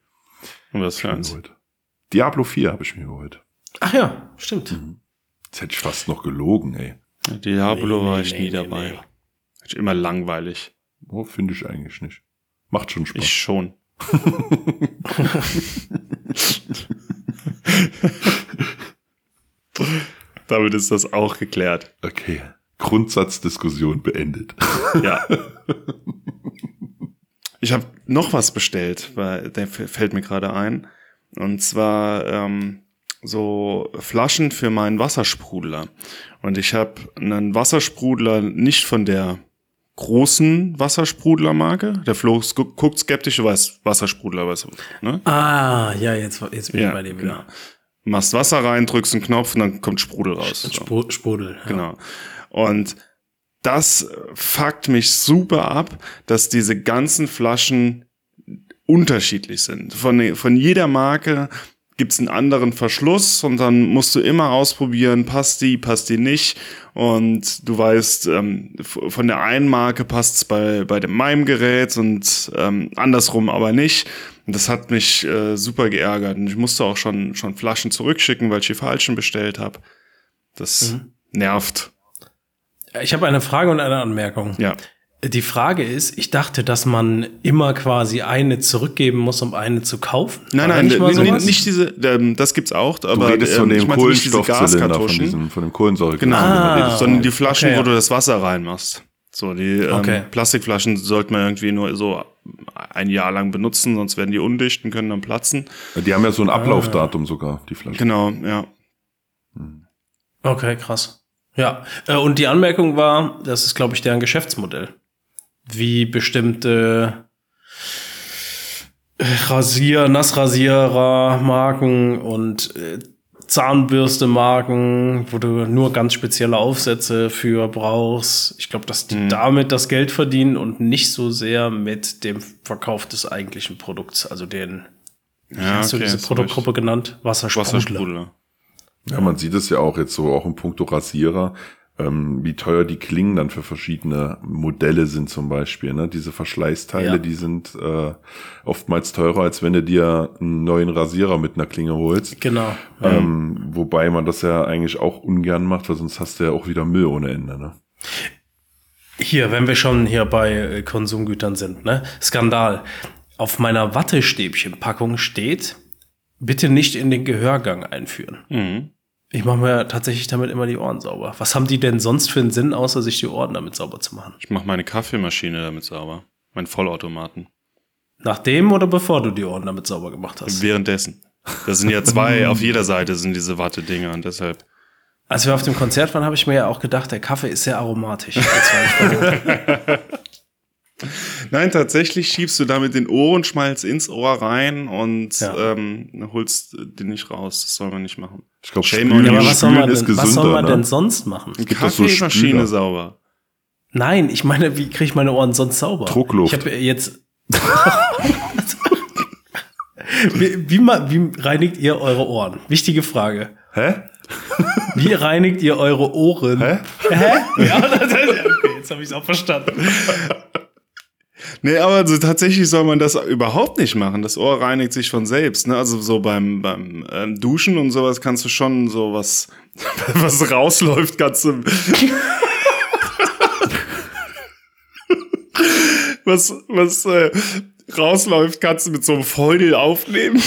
Und was für eins? Diablo 4 habe ich mir geholt. Ach ja, stimmt. Mhm. Jetzt hätte ich fast noch gelogen, ey. Diablo Nee, war ich nee, nie nee, dabei. nee. Ich immer langweilig. Oh, Finde ich eigentlich nicht. Macht schon Spaß. Ich schon. Damit ist das auch geklärt. okay. Grundsatzdiskussion beendet. Ja. Ich habe noch was bestellt, weil der fällt mir gerade ein. Und zwar ähm, so Flaschen für meinen Wassersprudler. Und ich habe einen Wassersprudler nicht von der großen Wassersprudlermarke. Der Flo gu- guckt skeptisch, du weißt, Wassersprudler, weißt du, ne? Ah, ja, jetzt, jetzt bin ich bei dem genau. wieder. Machst Wasser rein, drückst einen Knopf und dann kommt Sprudel raus. So. Spru- Sprudel. Ja. Genau. Und das fuckt mich super ab, dass diese ganzen Flaschen unterschiedlich sind. Von, von jeder Marke gibt's einen anderen Verschluss und dann musst du immer ausprobieren, passt die, passt die nicht. Und du weißt, ähm, von der einen Marke passt's bei, bei dem meinem Gerät und ähm, andersrum aber nicht. Und das hat mich äh, super geärgert. Und ich musste auch schon, schon Flaschen zurückschicken, weil ich die falschen bestellt habe. Das nervt. Ich habe eine Frage und eine Anmerkung. Ja. Die Frage ist, ich dachte, dass man immer quasi eine zurückgeben muss, um eine zu kaufen. Nein, nein, nicht nicht, sowas? nicht diese, ähm, das gibt's auch, Du aber redest von ähm, ich dem meinte nicht diese Kohlenstoffzylinder, von, Gaskartuschen, diesem, von dem Kohlensäure. genau, Ah, sondern die Flaschen, okay, wo du das Wasser reinmachst. So, die ähm, Okay. Plastikflaschen sollte man irgendwie nur so ein Jahr lang benutzen, sonst werden die undicht und können dann platzen. Die haben ja so ein Ablaufdatum sogar, die Flaschen. Genau, ja. Okay, krass. Ja, äh, und die Anmerkung war, das ist, glaube ich, deren Geschäftsmodell. Wie bestimmte äh, Rasier, Nassrasierer, Marken und äh, Zahnbürste-Marken, wo du nur ganz spezielle Aufsätze für brauchst. Ich glaube, dass die damit das Geld verdienen und nicht so sehr mit dem Verkauf des eigentlichen Produkts, also den, wie Ja, hast du okay, diese hast Produktgruppe genannt? Wassersprudler. Wassersprudler. Ja, man sieht es ja auch jetzt so, auch im Punkto Rasierer, ähm, wie teuer die Klingen dann für verschiedene Modelle sind zum Beispiel. Ne? Diese Verschleißteile, Ja. die sind äh, oftmals teurer, als wenn du dir einen neuen Rasierer mit einer Klinge holst. Genau. Ähm, wobei man das ja eigentlich auch ungern macht, weil sonst hast du ja auch wieder Müll ohne Ende. Ne? Hier, wenn wir schon hier bei Konsumgütern sind, ne? Skandal. Auf meiner Wattestäbchenpackung steht, bitte nicht in den Gehörgang einführen. Mhm. Ich mache mir tatsächlich damit immer die Ohren sauber. Was haben die denn sonst für einen Sinn, außer sich die Ohren damit sauber zu machen? Ich mache meine Kaffeemaschine damit sauber. Mein Vollautomaten. Nachdem oder bevor du die Ohren damit sauber gemacht hast? Währenddessen. Das sind ja zwei, auf jeder Seite sind diese Wattedinger und deshalb. Als wir auf dem Konzert waren, habe ich mir ja auch gedacht, der Kaffee ist sehr aromatisch. Nein, tatsächlich schiebst du damit den Ohrenschmalz ins Ohr rein und Ja. ähm, holst den nicht raus. Das soll man nicht machen. Ich glaube, Shame Spülen, on ja, you. aber was soll man ist denn, was soll man ne? denn sonst machen? so Kaffeemaschine Spüler. sauber. Nein, ich meine, wie kriege ich meine Ohren sonst sauber? Druckluft. Ich habe jetzt. wie, wie, wie reinigt ihr eure Ohren? Wichtige Frage. Hä? Wie reinigt ihr eure Ohren? Hä? Hä? Ja, das okay, jetzt habe ich es auch verstanden. Nee, aber also tatsächlich soll man das überhaupt nicht machen. Das Ohr reinigt sich von selbst. Ne? Also so beim, beim ähm, Duschen und sowas kannst du schon so was, was rausläuft, kannst du. was was äh, rausläuft, kannst du mit so einem Feudel aufnehmen.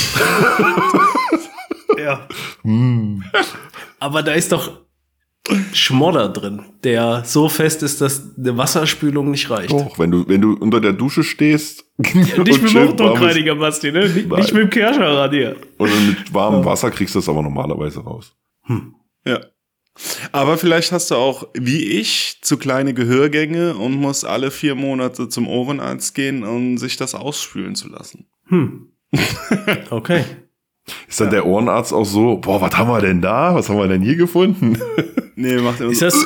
teuer. Aber da ist doch Schmodder drin, der so fest ist, dass eine Wasserspülung nicht reicht. Doch, wenn du, wenn du unter der Dusche stehst. nicht mit dem Hochdruckreiniger, Basti, ne? Nicht, nicht mit dem Kerscher hier. Und mit warmem Wasser kriegst du das aber normalerweise raus. Ja. Aber vielleicht hast du auch, wie ich, zu kleine Gehörgänge und musst alle vier Monate zum Ohrenarzt gehen, um sich das ausspülen zu lassen. Hm. Okay. Ist dann der Ohrenarzt auch so, boah, was haben wir denn da? Was haben wir denn hier gefunden? Nee, macht immer Ist so. das,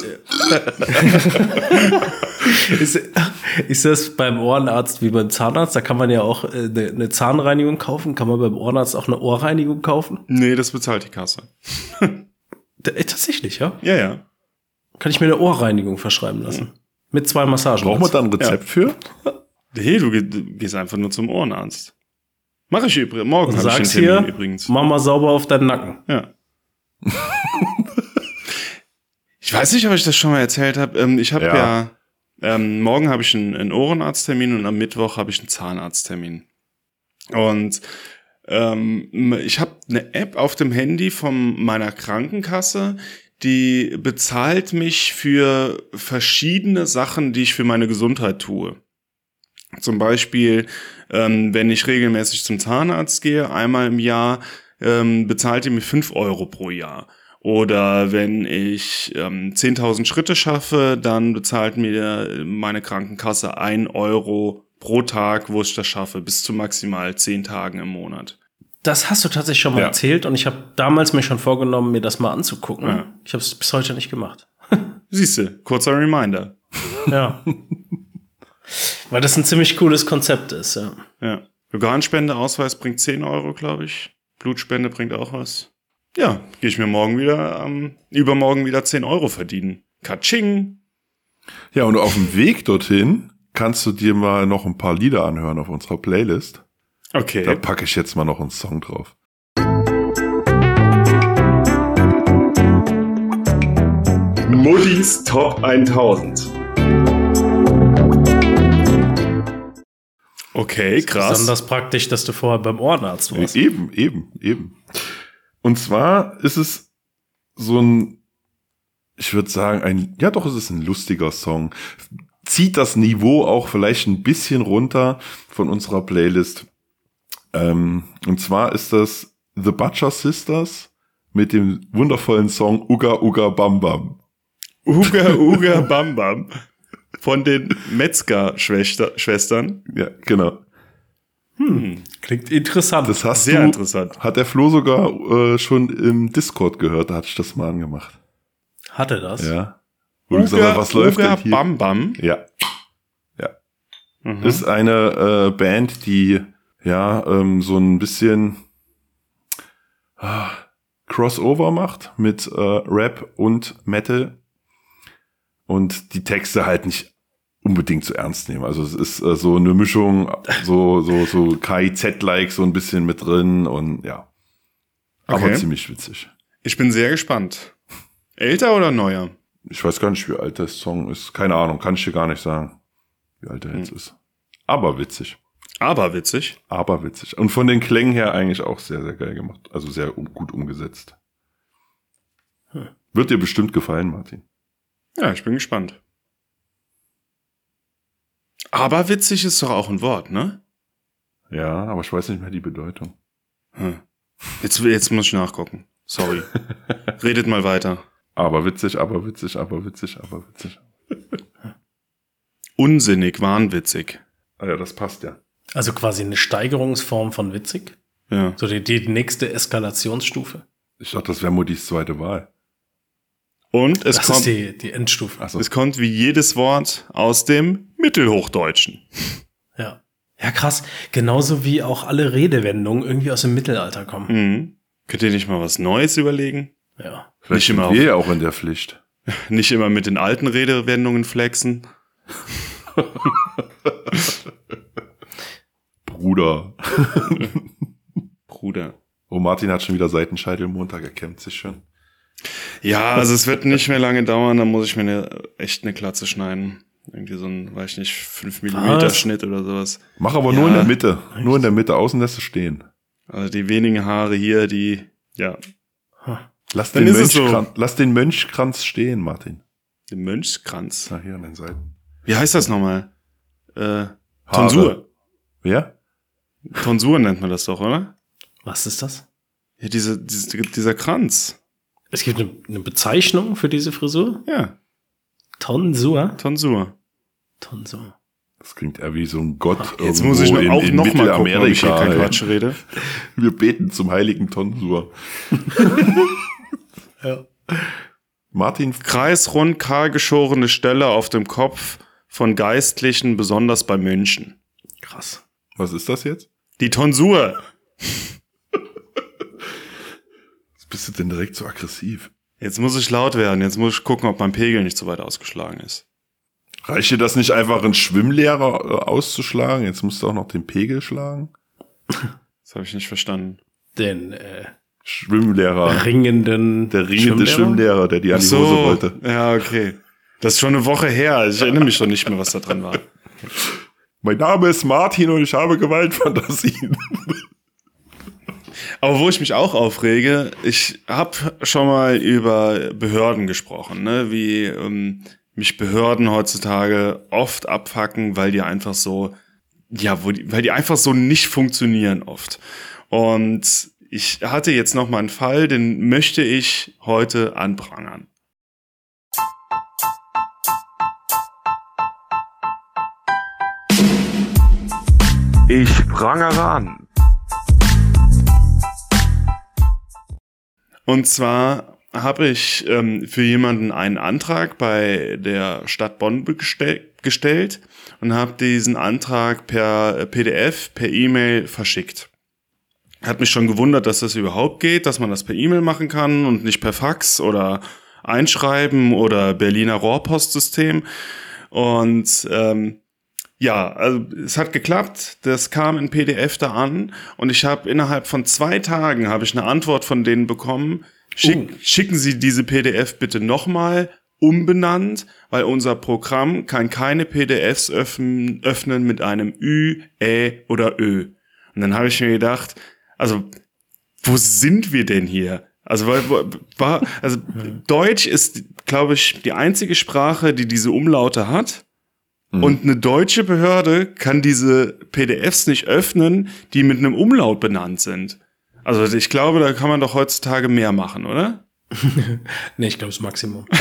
ist, ist das beim Ohrenarzt wie beim Zahnarzt? Da kann man ja auch äh, eine, eine Zahnreinigung kaufen. Kann man beim Ohrenarzt auch eine Ohrreinigung kaufen? Nee, das bezahlt die Kasse. Äh, Tatsächlich, ja. Ja, ja. Kann ich mir eine Ohrreinigung verschreiben lassen. Mit zwei Massagen. Braucht man da ein Rezept für? Nee, ge- du gehst einfach nur zum Ohrenarzt. Mach ich übrigens. Morgen habe ich sagst Termin hier, übrigens. mach mal sauber auf deinen Nacken. Ja. ich weiß nicht, ob ich das schon mal erzählt habe. Ähm, ich habe Ja. ja, ähm, morgen habe ich einen, einen Ohrenarzttermin und am Mittwoch habe ich einen Zahnarzttermin. Und ähm, ich habe eine App auf dem Handy von meiner Krankenkasse, die bezahlt mich für verschiedene Sachen, die ich für meine Gesundheit tue. Zum Beispiel, ähm, wenn ich regelmäßig zum Zahnarzt gehe, einmal im Jahr, ähm, bezahlt ihr mir 5 Euro pro Jahr. Oder wenn ich ähm, 10.000 Schritte schaffe, dann bezahlt mir meine Krankenkasse 1 Euro pro Tag, wo ich das schaffe, bis zu maximal 10 Tagen im Monat. Das hast du tatsächlich schon mal Ja. erzählt und ich habe damals mir schon vorgenommen, mir das mal anzugucken. Ja. Ich habe es bis heute nicht gemacht. Siehste, kurzer Reminder. Ja. Weil das ein ziemlich cooles Konzept ist, ja. Ja. Organspendeausweis bringt 10 Euro, glaube ich. Blutspende bringt auch was. Ja, gehe ich mir morgen wieder, ähm, übermorgen wieder 10 Euro verdienen. Katsching! Ja, und auf dem Weg dorthin kannst du dir mal noch ein paar Lieder anhören auf unserer Playlist. Okay. Da packe ich jetzt mal noch einen Song drauf. Muddis Top 1000. Okay, krass. Besonders praktisch, dass du vorher beim Ohrenarzt warst. Eben, eben, eben. Und zwar ist es so ein, ich würde sagen, ein, ja doch, es ist ein lustiger Song. Zieht das Niveau auch vielleicht ein bisschen runter von unserer Playlist. Ähm, und zwar ist das The Butcher Sisters mit dem wundervollen Song Uga Uga Bam Bam. Uga Uga Bam Bam. Von den Metzger-Schwestern. Ja, genau. Klingt interessant. Das hast Sehr du, interessant. hat der Flo sogar äh, schon im Discord gehört, da hatte ich das mal angemacht. Hatte das? Ja. Wo du gesagt hast, was läuft Uga denn hier? Bam Bam. Ja. Mhm. Ist eine äh, Band, die ja ähm, so ein bisschen ah, Crossover macht mit äh, Rap und Metal und die Texte halt nicht unbedingt so ernst nehmen. Also es ist äh, so eine Mischung, so so so KIZ-like so ein bisschen mit drin und ja, aber Okay. ziemlich witzig. Ich bin sehr gespannt. Älter oder neuer? Ich weiß gar nicht, wie alt der Song ist. Keine Ahnung, kann ich dir gar nicht sagen, wie alt er Hm. jetzt ist. Aber witzig. Aber witzig. Aber witzig. Und von den Klängen her eigentlich auch sehr, sehr geil gemacht. Also sehr um, gut umgesetzt. Wird dir bestimmt gefallen, Martin. Ja, ich bin gespannt. Aber witzig ist doch auch ein Wort, ne? Ja, aber ich weiß nicht mehr die Bedeutung. Hm. Jetzt, jetzt muss ich nachgucken. Sorry. Redet mal weiter. Aber witzig, aber witzig, aber witzig, aber witzig. Unsinnig, wahnwitzig. Ah ja, das passt ja. Also quasi eine Steigerungsform von witzig. Ja. So die, die nächste Eskalationsstufe. Ich dachte, das wäre Mutis zweite Wahl. Und es das kommt, ist die, die Endstufe. Achso. es kommt wie jedes Wort aus dem Mittelhochdeutschen. Ja. Ja, krass. Genauso wie auch alle Redewendungen irgendwie aus dem Mittelalter kommen. Mhm. Könnt ihr nicht mal was Neues überlegen? Ja. Vielleicht nicht sind immer wir ja auch in der Pflicht. Nicht immer mit den alten Redewendungen flexen. Bruder. Bruder. Oh, Martin hat schon wieder Seitenscheitel Montag, er kämmt sich schon. Ja, also es wird nicht mehr lange dauern, dann muss ich mir eine, echt eine Klatze schneiden. Irgendwie so ein, weiß ich nicht, 5 mm? Schnitt oder sowas. Mach aber Ja. nur in der Mitte. Nur in der Mitte, außen lässt du stehen. Also die wenigen Haare hier, die Ja. Lass Dann den, es so. Mönchkranz, lass den Mönchkranz stehen, Martin. Den Mönchskranz. Na, hier an den Seiten. Wie heißt das nochmal? Äh. Tonsur. Wer? Tonsur nennt man das doch, oder? Was ist das? Ja, diese, diese, dieser Kranz. Es gibt eine, eine Bezeichnung für diese Frisur. Ja, Tonsur. Tonsur. Tonsur. Das klingt eher wie so ein Gott Jetzt irgendwo muss ich in, auch in noch mal gucken, ob ich hier Mittelamerika. kein. Quatsch rede. Wir beten zum heiligen Tonsur. Ja. Martin, Kreisrund, kahl geschorene Stelle auf dem Kopf von Geistlichen, besonders bei Mönchen. Krass. was ist das jetzt? Die Tonsur. Bist du denn direkt so aggressiv? Jetzt muss ich laut werden. Jetzt muss ich gucken, ob mein Pegel nicht so weit ausgeschlagen ist. Reicht dir das nicht einfach, einen Schwimmlehrer äh, auszuschlagen? Jetzt musst du auch noch den Pegel schlagen? Das habe ich nicht verstanden. Den äh, Schwimmlehrer. ringenden. Der ringende Schwimmlehrer? Schwimmlehrer, der die an die Hose wollte. ja, okay. Das ist schon eine Woche her. Ich erinnere mich schon nicht mehr, was da drin war. Mein Name ist Martin und ich habe Gewaltfantasien. Aber wo ich mich auch aufrege, ich habe schon mal über Behörden gesprochen, ne? wie ähm, mich Behörden heutzutage oft abfacken, weil die einfach so, ja, wo die, weil die einfach so nicht funktionieren oft. Und ich hatte jetzt noch mal einen Fall, den möchte ich heute anprangern. Ich prangere an. Und zwar habe ich ähm, für jemanden einen Antrag bei der Stadt Bonn bestell gestellt und habe diesen Antrag per PDF, per E-Mail verschickt. Hat mich schon gewundert, dass das überhaupt geht, dass man das per E-Mail machen kann und nicht per Fax oder Einschreiben oder Berliner Rohrpostsystem. Und ähm, ja, also es hat geklappt. Das kam in PDF da an und ich habe innerhalb von zwei Tagen habe ich eine Antwort von denen bekommen. Schick, Schicken Sie diese PDF bitte nochmal umbenannt, weil unser Programm kann keine PDFs öffnen, öffnen mit einem Ü, Ä oder Ö. Und dann habe ich mir gedacht, also wo sind wir denn hier? Also, weil, war, also Deutsch ist, glaube ich, die einzige Sprache, die diese Umlaute hat. Und eine deutsche Behörde kann diese PDFs nicht öffnen, die mit einem Umlaut benannt sind. Also ich glaube, da kann man doch heutzutage mehr machen, oder? Nee, ich glaube, das Maximum.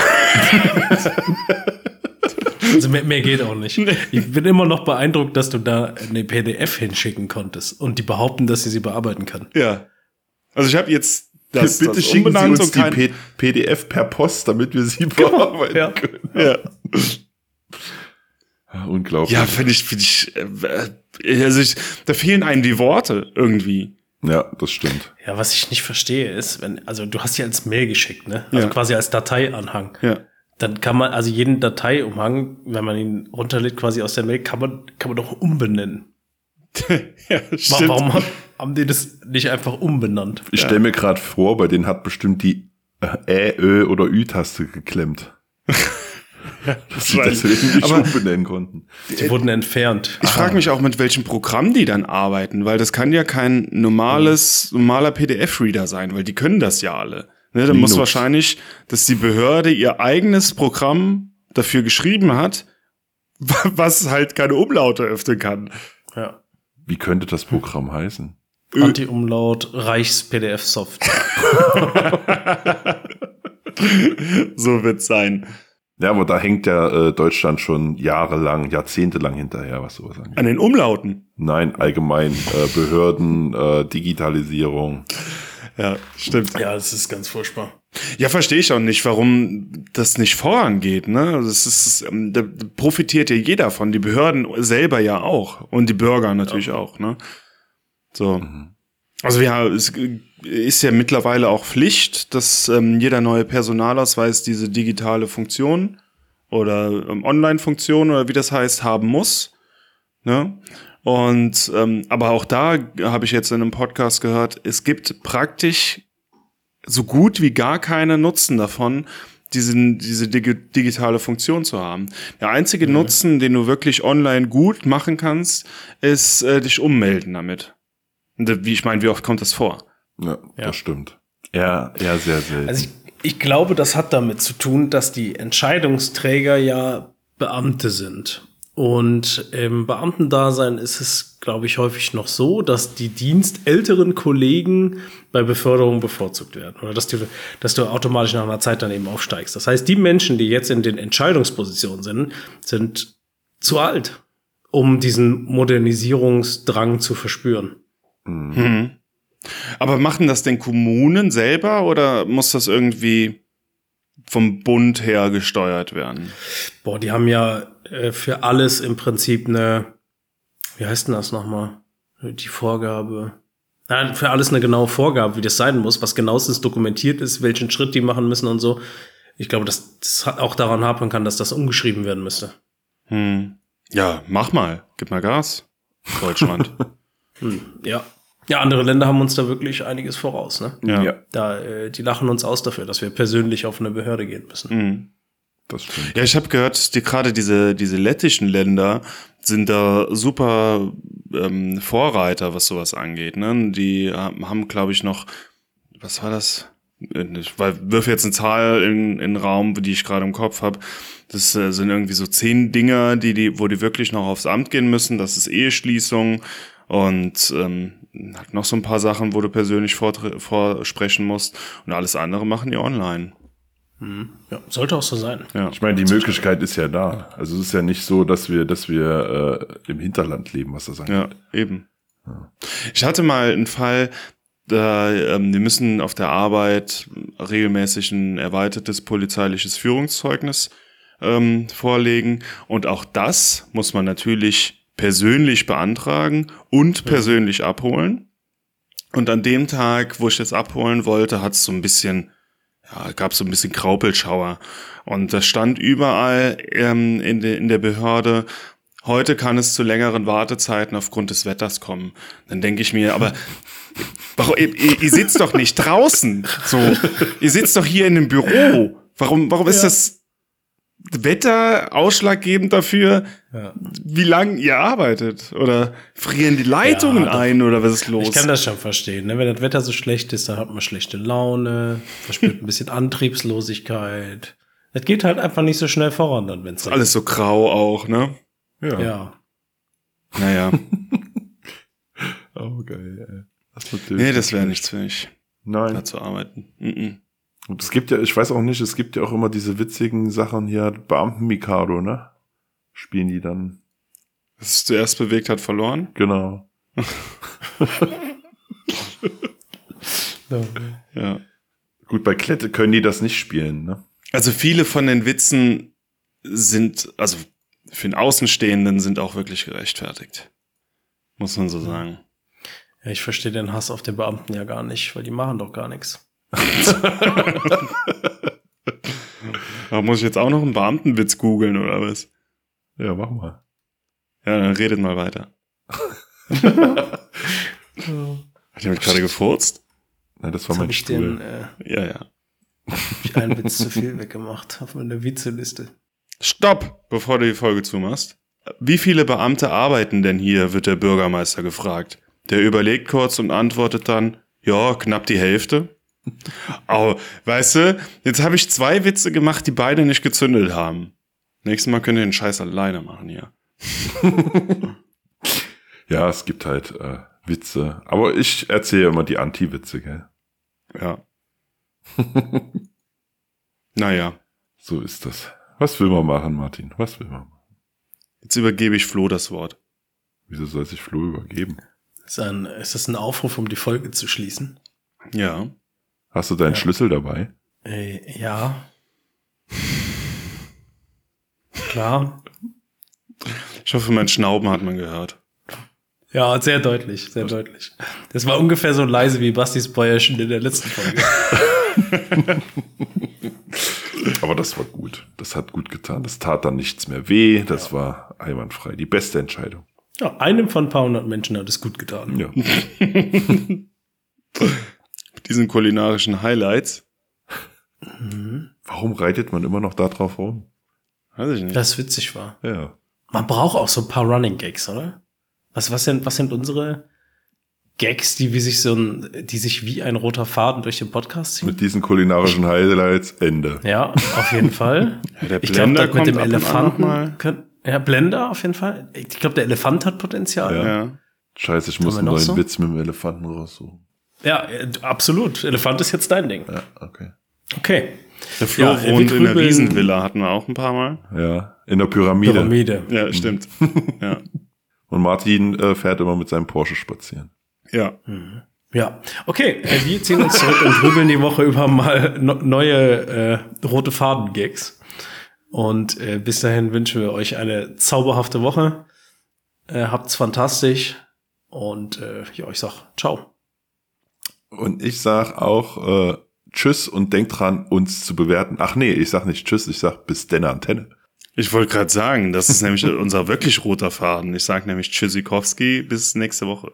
also mehr, mehr geht auch nicht. Ich bin immer noch beeindruckt, dass du da eine PDF hinschicken konntest und die behaupten, dass sie sie bearbeiten kann. Ja. Also ich habe jetzt das, Bitte das schicken Sie uns die P PDF per Post, damit wir sie bearbeiten ja. können. ja. Unglaublich. Ja, finde ich, finde ich, äh, also ich, da fehlen einem die Worte irgendwie. ja, das stimmt. Ja, was ich nicht verstehe ist, wenn, also du hast ja als Mail geschickt, ne? Also Ja. quasi als Dateianhang. Ja. Dann kann man, also jeden Dateiumhang, wenn man ihn runterlädt, quasi aus der Mail, kann man, kann man doch umbenennen. ja, stimmt. Warum haben- haben die das nicht einfach umbenannt? Ich stelle mir gerade vor, bei denen hat bestimmt die äh, Ä, Ö oder Ü-Taste geklemmt. Dass sie deswegen nicht Aber- umbenennen konnten. Die wurden entfernt. Ich frage mich auch, mit welchem Programm die dann arbeiten, weil das kann ja kein normales, normaler PDF-Reader sein, weil die können das ja alle. Ne, da muss wahrscheinlich, dass die Behörde ihr eigenes Programm dafür geschrieben hat, was halt keine Umlaute öffnen kann. Ja. Wie könnte das Programm heißen? Anti-Umlaut, Reichs-PDF-Software. So wird's sein. Ja, aber da hängt ja äh, Deutschland schon jahrelang, jahrzehntelang hinterher, was sowas angeht. An den Umlauten. Nein, allgemein äh, Behörden, äh, Digitalisierung. Ja, stimmt. ja, das ist ganz furchtbar. Ja, verstehe ich auch nicht, warum das nicht vorangeht. Ne? Also es ist, ähm, da profitiert ja jeder von, die Behörden selber ja auch und die Bürger natürlich auch. Ne? So. Also ja, es ist ja mittlerweile auch Pflicht, dass ähm, jeder neue Personalausweis diese digitale Funktion oder ähm, Online-Funktion oder wie das heißt haben muss. Ne? Und ähm, aber auch da habe ich jetzt in einem Podcast gehört, es gibt praktisch so gut wie gar keinen Nutzen davon, diesen, diese digi digitale Funktion zu haben. Der einzige Nutzen, den du wirklich online gut machen kannst, ist äh, dich ummelden damit. Äh, wie ich meine, wie oft kommt das vor? Ja, Ja. das stimmt. Eher, eher sehr selten. Also ich, ich glaube, das hat damit zu tun, dass die Entscheidungsträger ja Beamte sind. Und im Beamtendasein ist es, glaube ich, häufig noch so, dass die dienstälteren Kollegen bei Beförderung bevorzugt werden. Oder dass du, dass du automatisch nach einer Zeit dann eben aufsteigst. Das heißt, die Menschen, die jetzt in den Entscheidungspositionen sind, sind zu alt, um diesen Modernisierungsdrang zu verspüren. Hm. Aber machen das denn Kommunen selber oder muss das irgendwie vom Bund her gesteuert werden? Boah, die haben ja äh, für alles im Prinzip eine, wie heißt denn das nochmal? Die Vorgabe. Nein, für alles eine genaue Vorgabe, wie das sein muss, was genauestens dokumentiert ist, welchen Schritt die machen müssen und so. Ich glaube, dass das auch daran hapern kann, dass das umgeschrieben werden müsste. Hm. Ja, mach mal. Gib mal Gas. Deutschland. Hm, ja. Ja, andere Länder haben uns da wirklich einiges voraus, ne? ja. ja, Da, äh, die lachen uns aus dafür, dass wir persönlich auf eine Behörde gehen müssen. Hm. das stimmt. Ja, ich habe gehört, die, gerade diese, diese lettischen Länder sind da super ähm, Vorreiter, was sowas angeht. Ne? Die haben, haben glaube ich, noch, was war das? Ich wirf jetzt eine Zahl in, in den Raum, die ich gerade im Kopf habe. Das äh, sind irgendwie so zehn Dinger, die, die, wo die wirklich noch aufs Amt gehen müssen. Das ist Eheschließung und ähm, hat noch so ein paar Sachen, wo du persönlich vorsprechen musst. Und alles andere machen die online. Ja, sollte auch so sein. Ja. Ich meine, die Möglichkeit ist ja da. Also es ist ja nicht so, dass wir, dass wir äh, im Hinterland leben, was das angeht. Ja, eben. Ich hatte mal einen Fall, da, ähm, die müssen auf der Arbeit regelmäßig ein erweitertes polizeiliches Führungszeugnis ähm, vorlegen. Und auch das muss man natürlich persönlich beantragen und persönlich abholen. Und an dem Tag, wo ich das abholen wollte, hat es so ein bisschen, ja, gab so ein bisschen Graupelschauer. Und da stand überall ähm, in, de, in der Behörde, heute kann es zu längeren Wartezeiten aufgrund des Wetters kommen. Dann denke ich mir, aber warum, ihr, ihr sitzt doch nicht draußen. So, ihr sitzt doch hier in einem Büro. Warum, warum ist das Wetter ausschlaggebend dafür, Ja. wie lange ihr arbeitet? Oder frieren die Leitungen Ja, ein oder was ist los? Ich kann das schon verstehen. Ne? Wenn das Wetter so schlecht ist, dann hat man schlechte Laune, verspürt ein bisschen Antriebslosigkeit. Es geht halt einfach nicht so schnell voran, dann, wenn es Alles so grau auch, ne? Ja. Naja. Oh, geil. ey. Das nee, das wäre nichts für mich, Nein. da zu arbeiten. Mhm. Und es gibt ja, ich weiß auch nicht, es gibt ja auch immer diese witzigen Sachen hier, Beamten-Mikado, ne? Spielen die dann. Was es zuerst bewegt hat, verloren. Genau. Ja. Gut, bei Klette können die das nicht spielen, ne? Also viele von den Witzen sind, also für den Außenstehenden sind auch wirklich gerechtfertigt. Muss man so sagen. ja, ich verstehe den Hass auf den Beamten ja gar nicht, weil die machen doch gar nichts. Aber muss ich jetzt auch noch einen Beamtenwitz googeln oder was? Ja, mach mal. Ja, dann redet mal weiter. Hat jemand gerade gefurzt? Nein, das war Jetzt mein Stuhl. den äh, Ja, ja. hab ich einen Witz zu viel weggemacht auf meiner Witzeliste. Stopp, bevor du die Folge zumachst. Wie viele Beamte arbeiten denn hier, wird der Bürgermeister gefragt. Der überlegt kurz und antwortet dann, ja, knapp die Hälfte. Au, weißt du, jetzt habe ich zwei Witze gemacht, die beide nicht gezündelt haben. Nächstes Mal könnt ihr den Scheiß alleine machen hier. Ja, es gibt halt äh, Witze. Aber ich erzähle immer die Anti-Witze, gell? Ja. naja, So ist das. Was will man machen, Martin? Was will man machen? jetzt übergebe ich Flo das Wort. Wieso soll sich Flo übergeben? Ist, ein, ist das ein Aufruf, um die Folge zu schließen? Ja. Hast du deinen Schlüssel dabei? Äh, ja. Klar. Ich hoffe, mein Schnauben hat man gehört. Ja, sehr deutlich, sehr deutlich. Das war ungefähr so leise wie Bastis Bäuerchen in der letzten Folge. Aber das war gut. Das hat gut getan. Das tat dann nichts mehr weh. Das war einwandfrei. Die beste Entscheidung. Ja, einem von ein paar hundert Menschen hat es gut getan. Ja. Diesen kulinarischen Highlights. Warum reitet man immer noch da drauf rum? Weiß ich nicht. Das witzig war. Ja. Man braucht auch so ein paar Running Gags, oder? Was, was, sind, was sind unsere Gags, die wie sich so ein, die sich wie ein roter Faden durch den Podcast ziehen. Mit diesen kulinarischen Highlights Ende. Ja, auf jeden Fall. der ich glaube, Blender mit dem Elefanten mal. könnt, ja, Blender auf jeden Fall. Ich glaube, der Elefant hat Potenzial. Ja. Ja. Scheiße, ich muss einen noch neuen so? Witz mit dem Elefanten raussuchen. Ja, absolut. Elefant ist jetzt dein Ding. Ja, okay. Okay. Der Flo Ja, wohnt in grübeln- Riesenvilla, hatten wir auch ein paar Mal. Ja, in der Pyramide. Pyramide. Ja, stimmt. ja. Und Martin äh, fährt immer mit seinem Porsche spazieren. Ja. Ja, okay. äh, Wir ziehen uns zurück und grübeln die Woche über mal no neue äh, rote Faden-Gags. Und äh, bis dahin wünschen wir euch eine zauberhafte Woche. Äh, habt's fantastisch. Und äh, ja, ich sag ciao. Und ich sag auch äh, Tschüss und denkt dran, uns zu bewerten. Ach nee, ich sag nicht Tschüss, ich sag bis denn Antenne. Ich wollte gerade sagen, das ist nämlich unser wirklich roter Faden. Ich sage nämlich Tschüssikowski bis nächste Woche.